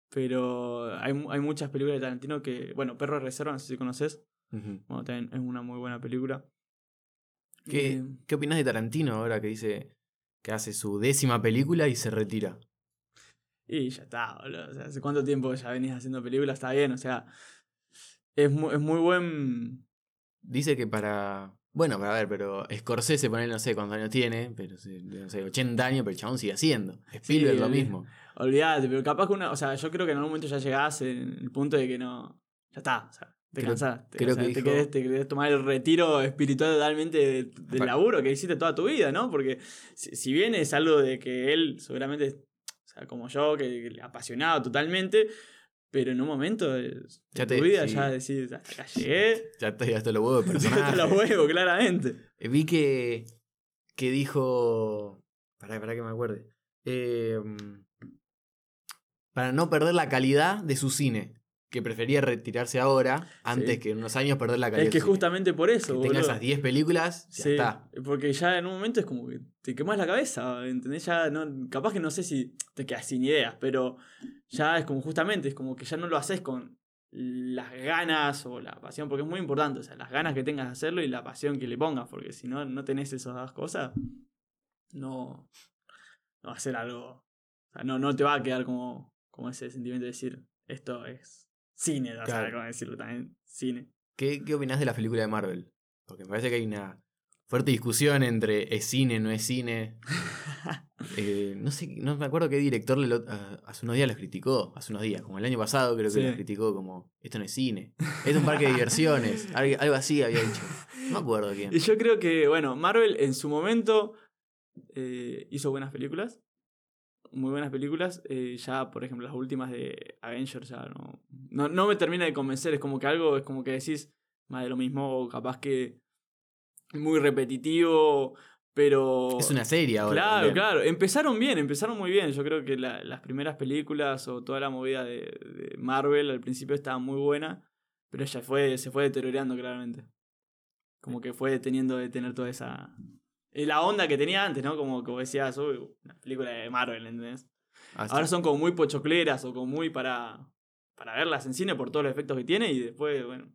Pero hay, hay muchas películas de Tarantino que. Bueno, Perro de Reserva, no sé si conoces. Ujú. Bueno, también es una muy buena película. ¿Qué, Eh, ¿Qué opinas de Tarantino ahora que dice que hace su décima película y se retira? y ya está, boludo. O sea, ¿hace cuánto tiempo ya venís haciendo películas? Está bien, o sea. Es muy, es muy buen. Dice que para. Bueno, para ver, pero Scorsese, poner no sé cuántos años tiene, pero no sé, 80 años, pero el chabón sigue haciendo. Spielberg lo el- mismo. Olvídate, pero capaz que una. O sea, yo creo que en algún momento ya llegás en el punto de que no. Ya está, o sea, te Creo- cansás. Te, creo o sea, que te dijo- querés, te querés tomar el retiro espiritual totalmente de- del laburo que hiciste toda tu vida, ¿no? Porque si, si bien es algo de que él seguramente. O sea, como yo, que, que le apasionado totalmente. Pero en un momento de, de Ya tu te- vida sí. ya decís, hasta acá llegué. Ya estoy hasta los huevos de te personajes. los huevos, claramente. Eh, Vi que, que dijo. Pará, pará que me acuerde. Eh, para no perder la calidad de su cine. Que prefería retirarse ahora antes Sí. que en unos años perder la calidad. Es que justamente por eso, Que tenga esas 10 películas, ya Sí, está. porque ya en un momento es como que te quemas la cabeza, ¿entendés? Ya no, capaz que no sé si te quedas sin ideas, pero ya es como justamente, es como que ya no lo haces con las ganas o la pasión, porque es muy importante, o sea, las ganas que tengas de hacerlo y la pasión que le pongas, porque si no, no tenés esas dos cosas, no, no va a ser algo, o sea, no, no te va a quedar como, como ese sentimiento de decir, esto es cine, o sea, Claro. como decirlo también, cine. ¿Qué, ¿Qué opinás de la película de Marvel? Porque me parece que hay una fuerte discusión entre es cine, no es cine. Eh, no sé, no me acuerdo qué director le lo- a- hace unos días los criticó. Hace unos días, como el año pasado creo que Sí. los criticó como esto no es cine. Es un parque de diversiones. Algo, algo así había dicho. No me acuerdo quién. Y yo creo que, bueno, Marvel en su momento eh, hizo buenas películas. Muy buenas películas. Eh, ya, por ejemplo, las últimas de Avengers ya no, no, no me termina de convencer. Es como que algo, es como que decís más de lo mismo, o capaz que muy repetitivo, pero... Es una serie ahora. Claro, también. claro. Empezaron bien, empezaron muy bien. Yo creo que la- las primeras películas o toda la movida de, de Marvel al principio estaba muy buena, pero ya fue, se fue deteriorando claramente. Como que fue teniendo de tener toda esa. La onda que tenía antes, ¿no? Como, como decías, uy, una película de Marvel, ¿entendés? Así- Ahora son como muy pochocleras o como muy para, para verlas en cine por todos los efectos que tiene y después, bueno.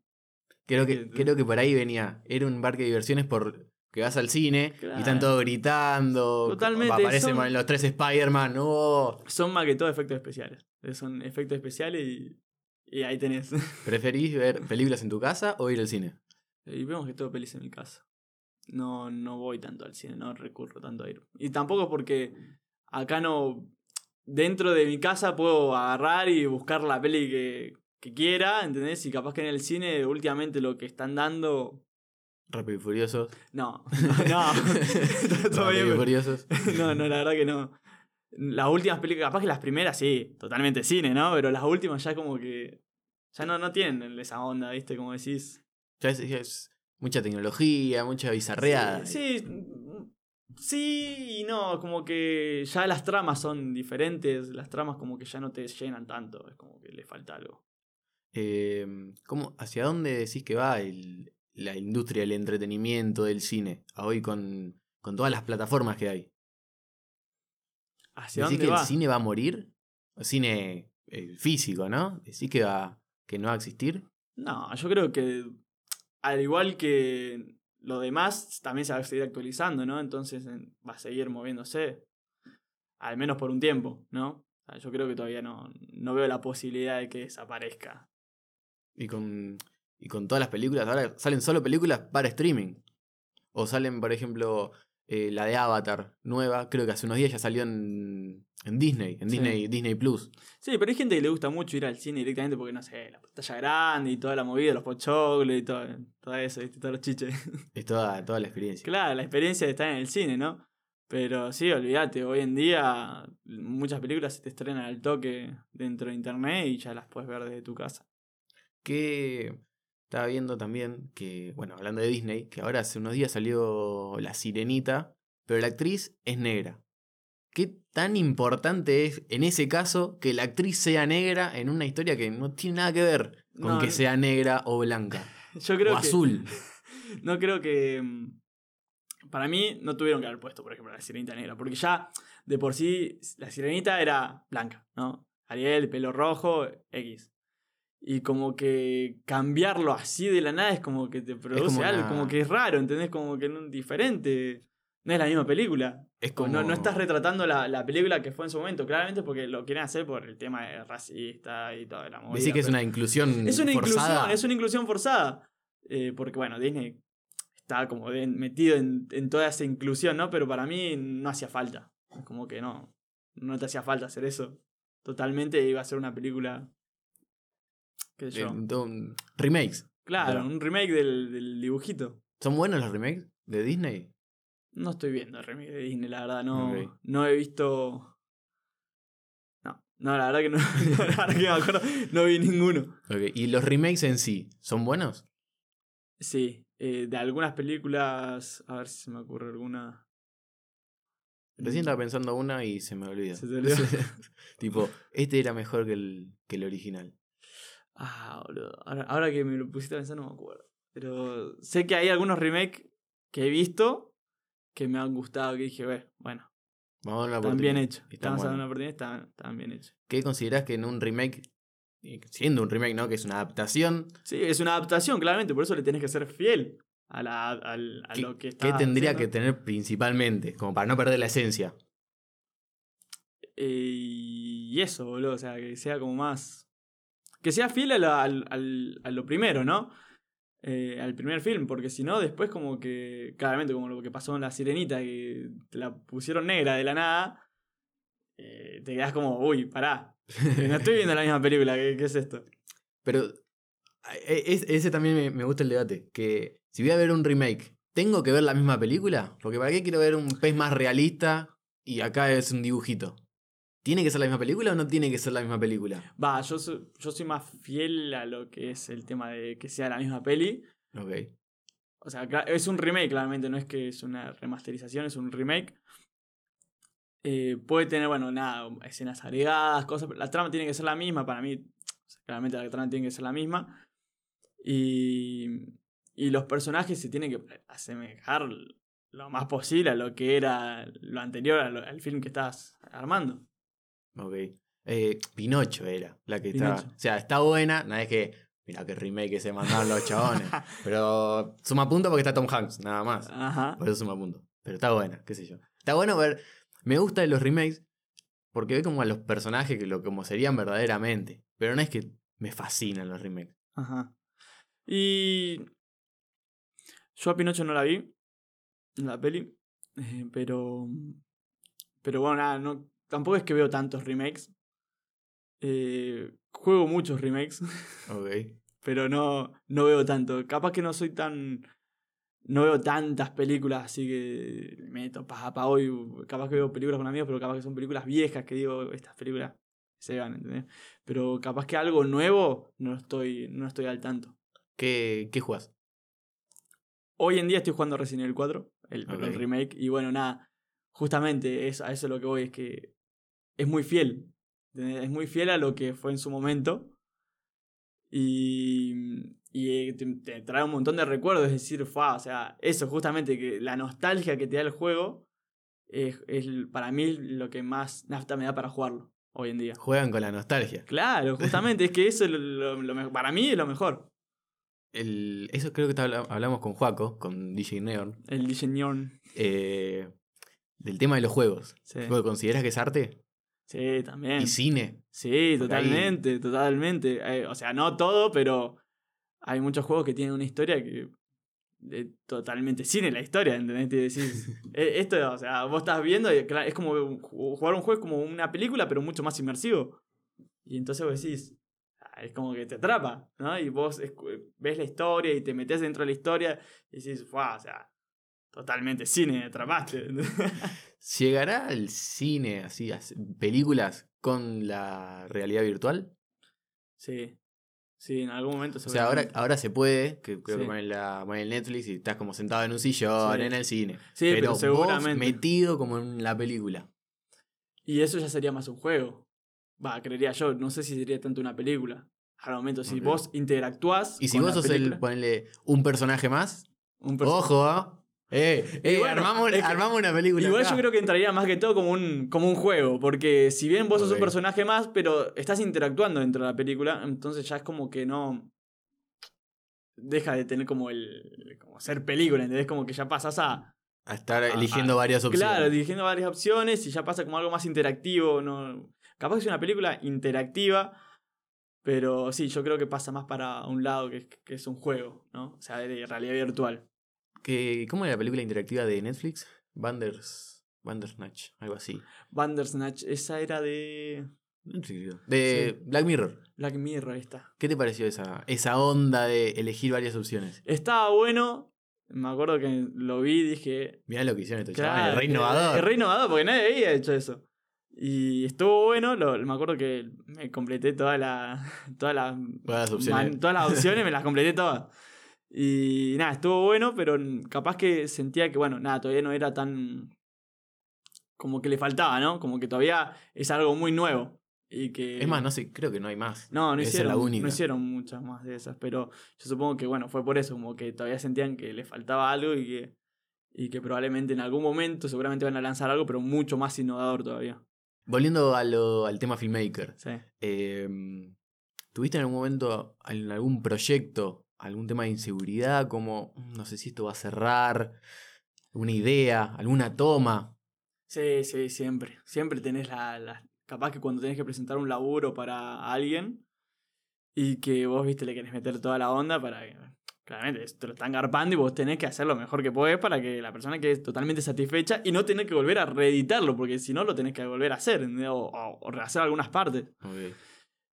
creo, que, sí. creo que por ahí venía. Era un parque de diversiones por que vas al cine y están todos gritando. Totalmente, Aparecen son- los tres Spider-Man. ¡oh! Son más que todo efectos especiales. Son efectos especiales y, y ahí tenés. ¿Preferís ver películas en tu casa o ir al cine? Y vemos que todo pelis en mi casa. No, no voy tanto al cine, no recurro tanto a ir. Y tampoco porque acá no. Dentro de mi casa puedo agarrar y buscar la peli que, que quiera, ¿entendés? Y capaz que en el cine, últimamente lo que están dando. Rápido y Furiosos. No, no. Rápido y Furiosos. no, no, la verdad que no. Las últimas películas, capaz que las primeras sí, totalmente cine, ¿no? Pero las últimas ya como que. Ya no, no tienen esa onda, ¿viste? Como decís. Ya es, ya es- Mucha tecnología, mucha bizarreada. Sí, sí, sí y no, como que ya las tramas son diferentes, las tramas como que ya no te llenan tanto, es como que le falta algo. Eh, ¿cómo, ¿Hacia dónde decís que va el- la industria del entretenimiento, del cine, a hoy con, con todas las plataformas que hay? ¿Hacia ¿Decís dónde que va? el cine va a morir? El cine eh, físico, ¿no? ¿Decís que, va, que no va a existir? No, yo creo que al igual que lo demás, también se va a seguir actualizando, ¿no? Entonces en- va a seguir moviéndose, al menos por un tiempo, ¿no? Yo creo que todavía no, no veo la posibilidad de que desaparezca. Y con, y con todas las películas, ahora salen solo películas para streaming. O salen, por ejemplo, eh, la de Avatar, nueva, creo que hace unos días ya salió en, en Disney, en Sí. Disney, Disney Plus. Sí, pero hay gente que le gusta mucho ir al cine directamente porque, no sé, la pantalla grande y toda la movida, los pochoclos y todo, todo eso, ¿viste? todos los chiches. Es toda, toda la experiencia. Claro, la experiencia de estar en el cine, ¿no? Pero sí, olvídate, hoy en día muchas películas se te estrenan al toque dentro de internet y ya las puedes ver desde tu casa. Que estaba viendo también que, bueno, hablando de Disney, que ahora hace unos días salió La Sirenita, pero la actriz es negra. ¿Qué tan importante es en ese caso que la actriz sea negra en una historia que no tiene nada que ver con No, que sea negra o blanca? Yo creo o que. azul. No creo que. mm, Para mí, no tuvieron que haber puesto, por ejemplo, la sirenita negra. Porque ya de por sí, la sirenita era blanca, ¿no? Ariel, pelo rojo, X. Y como que cambiarlo así de la nada es como que te produce como algo, una- como que es raro, ¿entendés? Como que no es diferente. No es la misma película. Es Como... como. No, no estás retratando la, la película que fue en su momento, claramente porque lo quieren hacer por el tema de racista y toda la movida. Decís que es una inclusión es una forzada. inclusión, es una inclusión forzada. Eh, porque bueno, Disney está como de- metido en, en toda esa inclusión, ¿no? Pero para mí no hacía falta. Es Como que no, no te hacía falta hacer eso. Totalmente iba a ser una película. ¿Qué sé yo? un- remakes. Claro, un remake del, del dibujito. ¿Son buenos los remakes de Disney? No estoy viendo el remake de Disney, la verdad, no, Ok. no he visto. No, no, la verdad que no, la verdad que me acuerdo, no vi ninguno. Ok, ¿Y los remakes en sí son buenos? Sí, eh, de algunas películas, a ver si se me ocurre alguna. Recién estaba pensando una y se me olvidó. Se te olvidó. tipo, este era mejor que el, que el original. Ah, boludo. Ahora, ahora que me lo pusiste a pensar no me acuerdo. Pero sé que hay algunos remakes que he visto que me han gustado, que dije, "Ve, bueno, Vamos a una están bien hechos. Están Estamos dando una oportunidad, están, están bien hechos. ¿Qué considerás que en un remake, eh, siendo un remake, ¿no? Que es una adaptación, Sí, es una adaptación, claramente, por eso le tenés que ser fiel a, la, al- a ¿qué, lo que qué está tendría haciendo. que tener principalmente? Como para no perder la esencia. Eh, y eso, boludo, o sea, que sea como más... Que sea fiel a, la- al, al- lo primero, ¿no? Eh, al primer film, porque si no, después como que, claramente como lo que pasó en La Sirenita, que te la pusieron negra de la nada, eh, te quedas como, uy, pará, no estoy viendo la misma película, ¿qué, es esto? Pero es- ese también me, me gusta el debate. Que si voy a ver un remake, ¿tengo que ver la misma película? Porque ¿para qué quiero ver un pez más realista y acá es un dibujito? ¿Tiene que ser la misma película o no tiene que ser la misma película? Va, yo soy, yo soy más fiel a lo que es el tema de que sea la misma peli. Ok. O sea, es un remake, claramente, no es que es una remasterización, es un remake. Eh, puede tener, bueno, nada, escenas agregadas, cosas, pero la trama tiene que ser la misma, para mí, o sea, claramente la trama tiene que ser la misma. Y, y los personajes se tienen que asemejar lo más posible a lo que era lo anterior al, al film que estás armando. Ok. Eh, Pinocho era la que estaba. O sea, está buena. Nada es que. Mira qué remake que se mandaron los chabones. Pero suma punto porque está Tom Hanks, nada más. Ajá. Por eso suma punto. Pero está buena, qué sé yo. Está bueno ver. Me gustan los remakes porque ve como a los personajes que lo como serían verdaderamente. Pero no es que me fascinan los remakes. Ajá. Y yo a Pinocho no la vi, la peli, eh, pero pero bueno, nada, no, tampoco es que veo tantos remakes. Eh, juego muchos remakes, Ok. pero no, no veo tanto. Capaz que no soy tan... No veo tantas películas así que me meto pa, pa hoy. Capaz que veo películas con amigos, pero capaz que son películas viejas que digo, estas películas se van, ¿entendés? Pero capaz que algo nuevo no estoy, no estoy al tanto. ¿Qué, qué jugás? Hoy en día estoy jugando Resident Evil 4, el, remake, y bueno, nada, justamente es, a eso es lo que voy, es que es muy fiel. Es muy fiel a lo que fue en su momento. Y, y te, te trae un montón de recuerdos, es decir, fa, o sea, eso justamente, que la nostalgia que te da el juego es, es para mí lo que más nafta me da para jugarlo hoy en día. Juegan con la nostalgia. Claro, justamente, es que eso es lo, lo- lo para mí es lo mejor. El, eso creo que hablamos con Juaco, con DJ Neon, El diseñón. eh, del tema de los juegos. Sí, ¿Vos ¿Consideras que es arte? Sí también. ¿Y cine? Sí, Por ahí. totalmente, totalmente. Eh, o sea, no todo, pero hay muchos juegos que tienen una historia que eh, totalmente cine la historia, ¿entendés? Te decís, eh, esto, o sea, vos estás viendo y claro, es como jugar un juego es como una película, pero mucho más inmersivo. Y entonces vos decís, ah, es como que te atrapa, ¿no? Y vos ves la historia y te metes dentro de la historia y decís, "Fua, o sea, totalmente cine, atrapaste. ¿Llegará el cine, así, as- películas con la realidad virtual? sí, sí, en algún momento O sea, ahora, ahora se puede, que creo Sí. que ponen la, ponen el Netflix y estás como sentado en un sillón, Sí. en el cine. Sí, pero pero seguramente. vos metido como en la película. Y eso ya sería más un juego. Va, creería yo. No sé si sería tanto una película. Al momento, si vos interactuás. Y si con vos la sos el, ponele, un personaje más, un perso- ojo, ¿ah? Eh, eh, bueno, armamos, es que- armamos una película. Igual acá. yo creo que entraría más que todo como un, como un juego. Porque si bien vos sos un personaje más, pero estás interactuando dentro de la película, entonces ya es como que no. Deja de tener como el. como ser película, ¿entendés? Como que ya pasas a. A estar eligiendo varias opciones. Claro, dirigiendo varias opciones y ya pasa como algo más interactivo. No, capaz que es una película interactiva, pero sí, yo creo que pasa más para un lado que, que es un juego, ¿no? O sea, de realidad virtual. Que- ¿Cómo era la película interactiva de Netflix? Banders, Bandersnatch, algo así. Bandersnatch, esa era de Netflix. De Black Mirror. Black Mirror, esta. ¿Qué te pareció esa, esa onda de elegir varias opciones? Estaba bueno, me acuerdo que lo vi y dije... Mirá lo que hicieron estos Claro, chavales, re Es innovador. re innovador porque nadie había hecho eso. Y estuvo bueno, lo- me acuerdo que me completé toda la, todas las Todas las opciones. Man- todas las opciones me las completé todas. Y nada, estuvo bueno, pero capaz que sentía que, bueno, nada, todavía no era tan. Como que le faltaba, ¿no? Como que todavía es algo muy nuevo. Y que. Es más, no sé, creo que no hay más. No, no Esa hicieron, la única. no hicieron muchas más de esas, pero yo supongo que, bueno, fue por eso, como que todavía sentían que le faltaba algo y que, y que probablemente en algún momento seguramente van a lanzar algo, pero mucho más innovador todavía. Volviendo a lo- al tema filmmaker. Sí. eh, ¿Tuviste en algún momento en algún proyecto algún tema de inseguridad? Como, "Mm, no sé si esto va a cerrar, alguna idea, alguna toma. Sí, sí, siempre. Siempre tenés la, la- Capaz que cuando tenés que presentar un laburo para alguien y que vos, viste, le querés meter toda la onda para que. Claramente, te lo están garpando y vos tenés que hacer lo mejor que podés para que la persona quede totalmente satisfecha y no tener que volver a reeditarlo, porque si no lo tenés que volver a hacer, o, o, o rehacer algunas partes.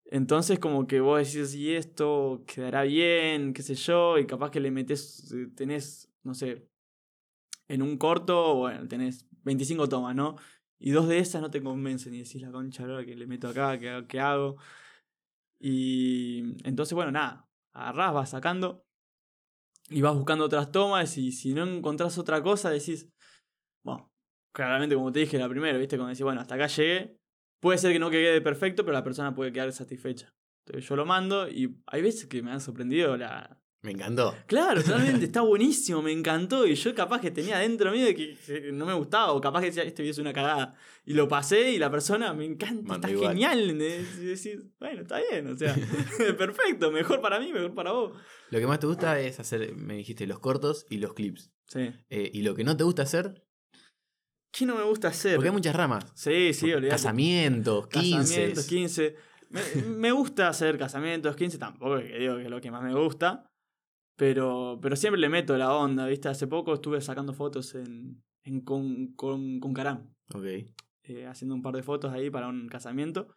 Entonces, como que vos decís, y esto quedará bien, qué sé yo, y capaz que le metes, eh, tenés, no sé, en un corto, bueno, tenés 25 tomas, ¿no? Y dos de esas no te convencen y decís la concha ahora que le meto acá, ¿qué, qué hago? Y entonces, bueno, nada, agarrás, vas sacando y vas buscando otras tomas y si no encontrás otra cosa decís, bueno, claramente como te dije la primera, ¿viste? Cuando decís, bueno, hasta acá llegué, puede ser que no quede perfecto, pero la persona puede quedar satisfecha. Entonces yo lo mando y hay veces que me han sorprendido la... Me encantó. Claro, realmente está buenísimo, me encantó y yo capaz que tenía dentro mío de que, que no me gustaba o capaz que decía, esto es una cagada. Y lo pasé y la persona me encanta, está igual. genial. decís, bueno, está bien, o sea, perfecto, mejor para mí, mejor para vos. Lo que más te gusta es hacer, me dijiste, los cortos y los clips. Sí. Eh, y lo que no te gusta hacer, ¿Qué no me gusta hacer? porque hay muchas ramas. Sí, sí, olvidate. Casamientos, 15. Casamientos, 15. Me, me gusta hacer casamientos, 15 tampoco, es que digo que es lo que más me gusta. Pero, pero siempre le meto la onda, ¿viste? Hace poco estuve sacando fotos en, en con, con, con Caram, Ok. eh, haciendo un par de fotos ahí para un casamiento.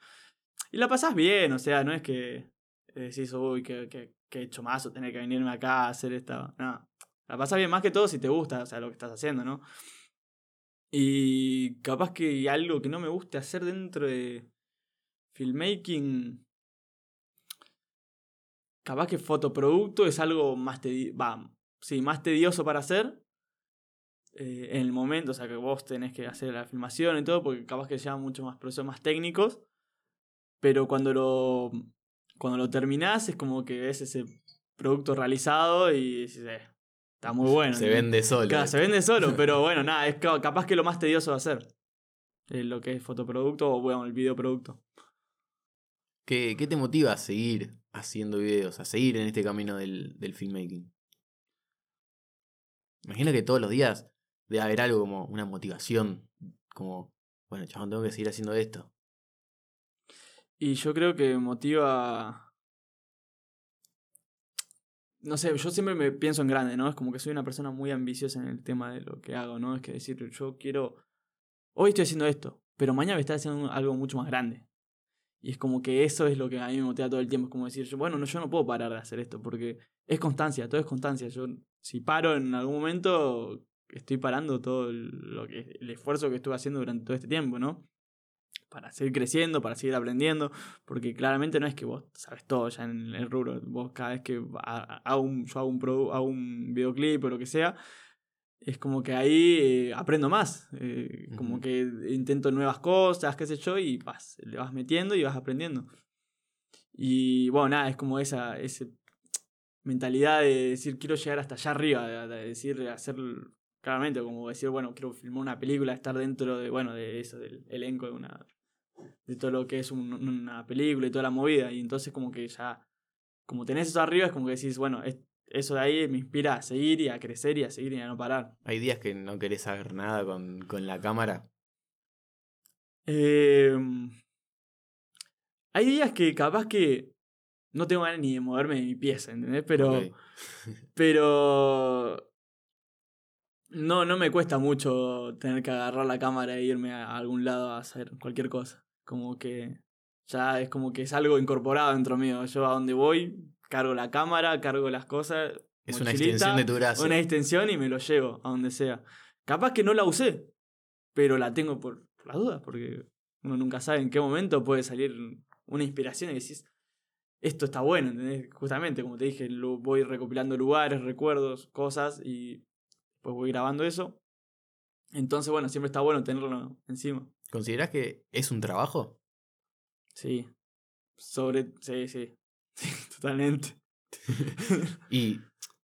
Y la pasás bien, o sea, no es que eh, decís, uy, que, que, que he hecho más o tener que venirme acá a hacer esta. No. La pasás bien más que todo si te gusta, o sea, lo que estás haciendo, ¿no? Y capaz que algo que no me guste hacer dentro de filmmaking. Capaz que fotoproducto es algo más tedi- va, sí, más tedioso para hacer. eh, en el momento, o sea, que vos tenés que hacer la filmación y todo, porque capaz que llevan mucho más procesos más técnicos. Pero cuando lo, cuando lo terminás, es como que ves ese producto realizado y decís, eh, está muy bueno. se vende solo. Claro, se vende solo, pero bueno, nada, es ca- capaz que lo más tedioso de hacer. eh, lo que es fotoproducto o bueno, el videoproducto. ¿Qué, qué te motiva a seguir haciendo videos, a seguir en este camino del, del filmmaking? Imagino que todos los días debe haber algo como una motivación, como, bueno, chabón, tengo que seguir haciendo esto. Y yo creo que motiva. No sé, yo siempre me pienso en grande, ¿no? Es como que soy una persona muy ambiciosa en el tema de lo que hago, ¿no? Es que decir, yo quiero. Hoy estoy haciendo esto, pero mañana voy a estar haciendo algo mucho más grande. Y es como que eso es lo que a mí me motiva todo el tiempo. Es como decir, bueno, no, yo no puedo parar de hacer esto porque es constancia, todo es constancia. Yo, si paro en algún momento, estoy parando todo lo que, el esfuerzo que estuve haciendo durante todo este tiempo, ¿no? Para seguir creciendo, para seguir aprendiendo. Porque claramente no es que vos sabes todo ya en el rubro. Vos cada vez que ha- hago un, yo hago un, produ- hago un videoclip o lo que sea, es como que ahí eh, aprendo más. eh, Como que intento nuevas cosas, qué sé yo, y vas, le vas metiendo y vas aprendiendo. Y bueno, nada, es como esa, esa mentalidad de decir quiero llegar hasta allá arriba, de, de decir, hacer claramente, como decir, bueno, quiero filmar una película, estar dentro de, bueno, de eso, del elenco de una de todo lo que es un- una película y toda la movida. Y entonces como que ya, como tenés eso arriba, es como que decís, bueno, es- eso de ahí me inspira a seguir y a crecer y a seguir y a no parar. Hay días que no querés saber nada con, con la cámara. Eh, hay días que capaz que no tengo ganas ni de moverme de mi pieza, ¿entendés? Pero, pero no, no me cuesta mucho tener que agarrar la cámara e irme a algún lado a hacer cualquier cosa. Como que ya es como que es algo incorporado dentro mío. Yo a donde voy, cargo la cámara, cargo las cosas. Es una extensión de tu brazo. Una extensión y me lo llevo a donde sea. Capaz que no la usé, pero la tengo por, por las dudas, porque uno nunca sabe en qué momento puede salir una inspiración y decís, esto está bueno, ¿entendés? Justamente, como te dije, lo voy recopilando lugares, recuerdos, cosas y pues voy grabando eso. Entonces, bueno, siempre está bueno tenerlo encima. ¿Considerás que es un trabajo? Sí. Sobre. Sí, sí. Sí, totalmente. Y,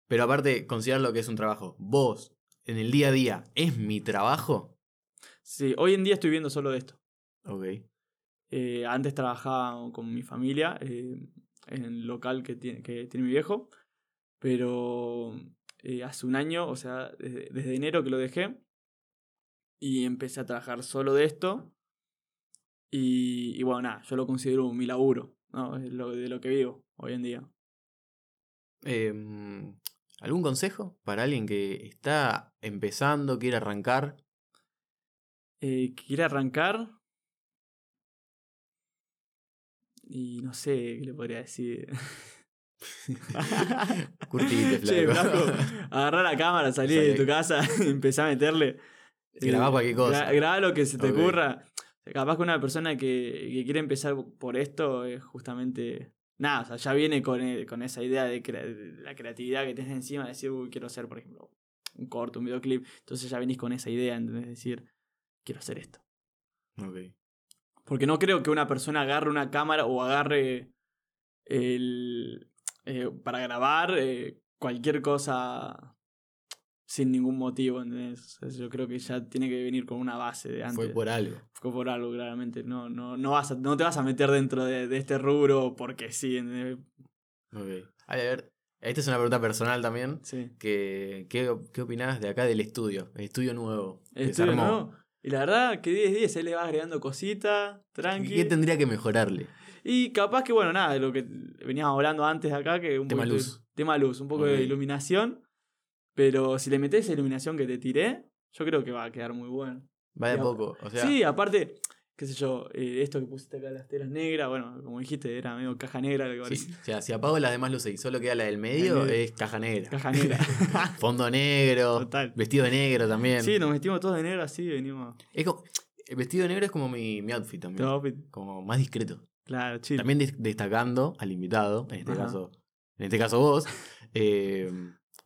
pero aparte, considerar lo que es un trabajo. Vos, en el día a día, ¿es mi trabajo? Sí, hoy en día estoy viendo solo de esto. Ok. Eh, antes trabajaba con mi familia eh, en el local que tiene, que tiene mi viejo, pero eh, hace un año, o sea, desde, desde enero que lo dejé, y empecé a trabajar solo de esto. Y, y bueno, nada, yo lo considero mi laburo, ¿no? Es lo, de lo que vivo hoy en día. Em, ¿Algún consejo para alguien que está empezando, quiere arrancar? Eh, ¿Quiere arrancar? Y no sé qué le podría decir. Curtite, Che, flaco. flaco, agarrá la cámara, salí de tu casa, empezá a meterle. Grabá Eh, cualquier cosa. gra- grabá lo que se te ocurra. Capaz que una persona que, que quiere empezar por esto es justamente. Nada, o sea, ya viene con, eh, con esa idea de, crea- de la creatividad que tenés encima, de decir, uy, quiero hacer, por ejemplo, un corto, un videoclip. Entonces ya venís con esa idea, ¿entendés? decir, quiero hacer esto. Ok. Porque no creo que una persona agarre una cámara o agarre el, eh, para grabar eh, cualquier cosa sin ningún motivo, ¿entendés? O sea, yo creo que ya tiene que venir con una base de antes. Fue por algo. Fue por algo, claramente. No, no, no, vas a- no te vas a meter dentro de, de este rubro porque sí. ¿entendés? Ok. A ver, esta es una pregunta personal también. Sí. Que, ¿qué, ¿Qué opinás de acá del estudio? El estudio nuevo. que se Estudio, armó. ¿no? Y la verdad que 10 10 él le va agregando cositas, ¿Qué, tranqui. qué tendría que mejorarle? Y capaz que, bueno, nada, de lo que veníamos hablando antes acá, que un Tema poco de- luz. tema luz, un poco de iluminación. Pero si le metes esa iluminación que te tiré, yo creo que va a quedar muy bueno. Va de Y a- poco. O sea, sí, aparte, qué sé yo, eh, esto que pusiste acá, las telas negras, bueno, como dijiste, era medio caja negra lo que sí, o sea, si apago las demás luces y solo queda la del medio, es caja negra. Caja negra. Fondo negro. Total. Vestido de negro también. sí, nos vestimos todos de negro así, venimos. Es como- el vestido de negro es como mi, mi outfit también. Outfit. Como más discreto. Claro, chill. También des- destacando al invitado, en este Ajá. caso, en este caso vos. eh,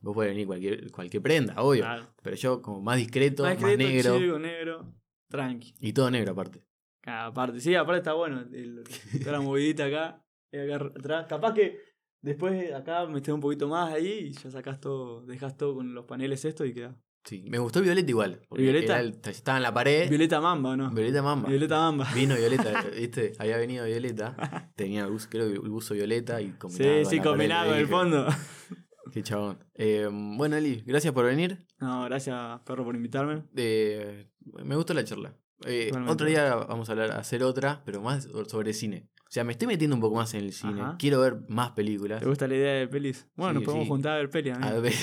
Vos podés venir cualquier, cualquier prenda, obvio. Claro. Pero yo como más discreto, Más más, discreto, negro. chico, negro, tranqui. Y todo negro aparte. Ah, aparte, sí, aparte está bueno. el- toda la movidita acá, y acá atrás. Capaz que después acá metés un poquito más ahí y ya sacás todo, dejás todo con los paneles estos y queda. Sí. Me gustó Violeta igual. porque ¿Violeta? el- estaba en la pared. Violeta Mamba, ¿o no? Violeta Mamba. Violeta Mamba. Vino Violeta, ¿viste? Había venido Violeta. Tenía el buzo, creo el buzo Violeta y combinaba Sí, sí, le con el fondo. Qué chabón. Eh, bueno, Eli, gracias por venir. No, gracias, perro, por invitarme. Eh, me gustó la charla. Eh, otro día vamos a hablar, a hacer otra, pero más sobre cine. O sea, me estoy metiendo un poco más en el cine. Ajá. Quiero ver más películas. ¿Te gusta la idea de pelis? Bueno, Sí, nos podemos sí. juntar a ver pelis, A, ver-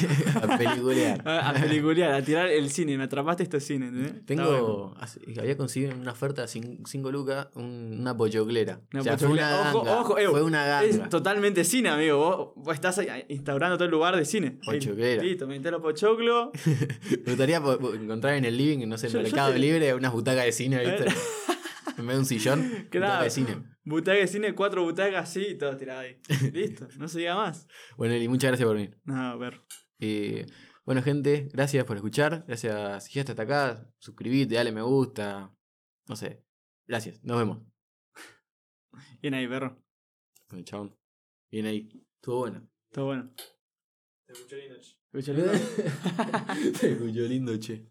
a peliculear. A, a peliculear, a tirar el cine. Me atrapaste esto cine, bueno. Tengo. había conseguido en una oferta 5 lucas un- una pochoclera. Una o sea, pochoclera. fue una Ojo, ganga. ojo, eh, fue una ganga. Es totalmente cine, amigo. Vos, vos estás instaurando todo el lugar de cine. Pochoclera. Listo, metés los pochoclos. Me gustaría encontrar en el living, no sé, en yo Mercado te- Libre, unas butacas de cine, ¿viste? en vez de un sillón, butaca Claro. de cine. Butaca de cine, cuatro butacas así y todo tirado ahí. Listo, no se diga más. Bueno, Eli, muchas gracias por venir. No, a ver. Eh, bueno, gente, gracias por escuchar. Gracias. Si llegaste hasta acá, suscribite, dale me gusta. No sé. Gracias. Nos vemos. Bien ahí, perro. Bueno, chabón. Bien ahí. Estuvo bueno. Todo bueno. Te escuché lindo, che. Escucha lindo. Se escuchó lindo, che.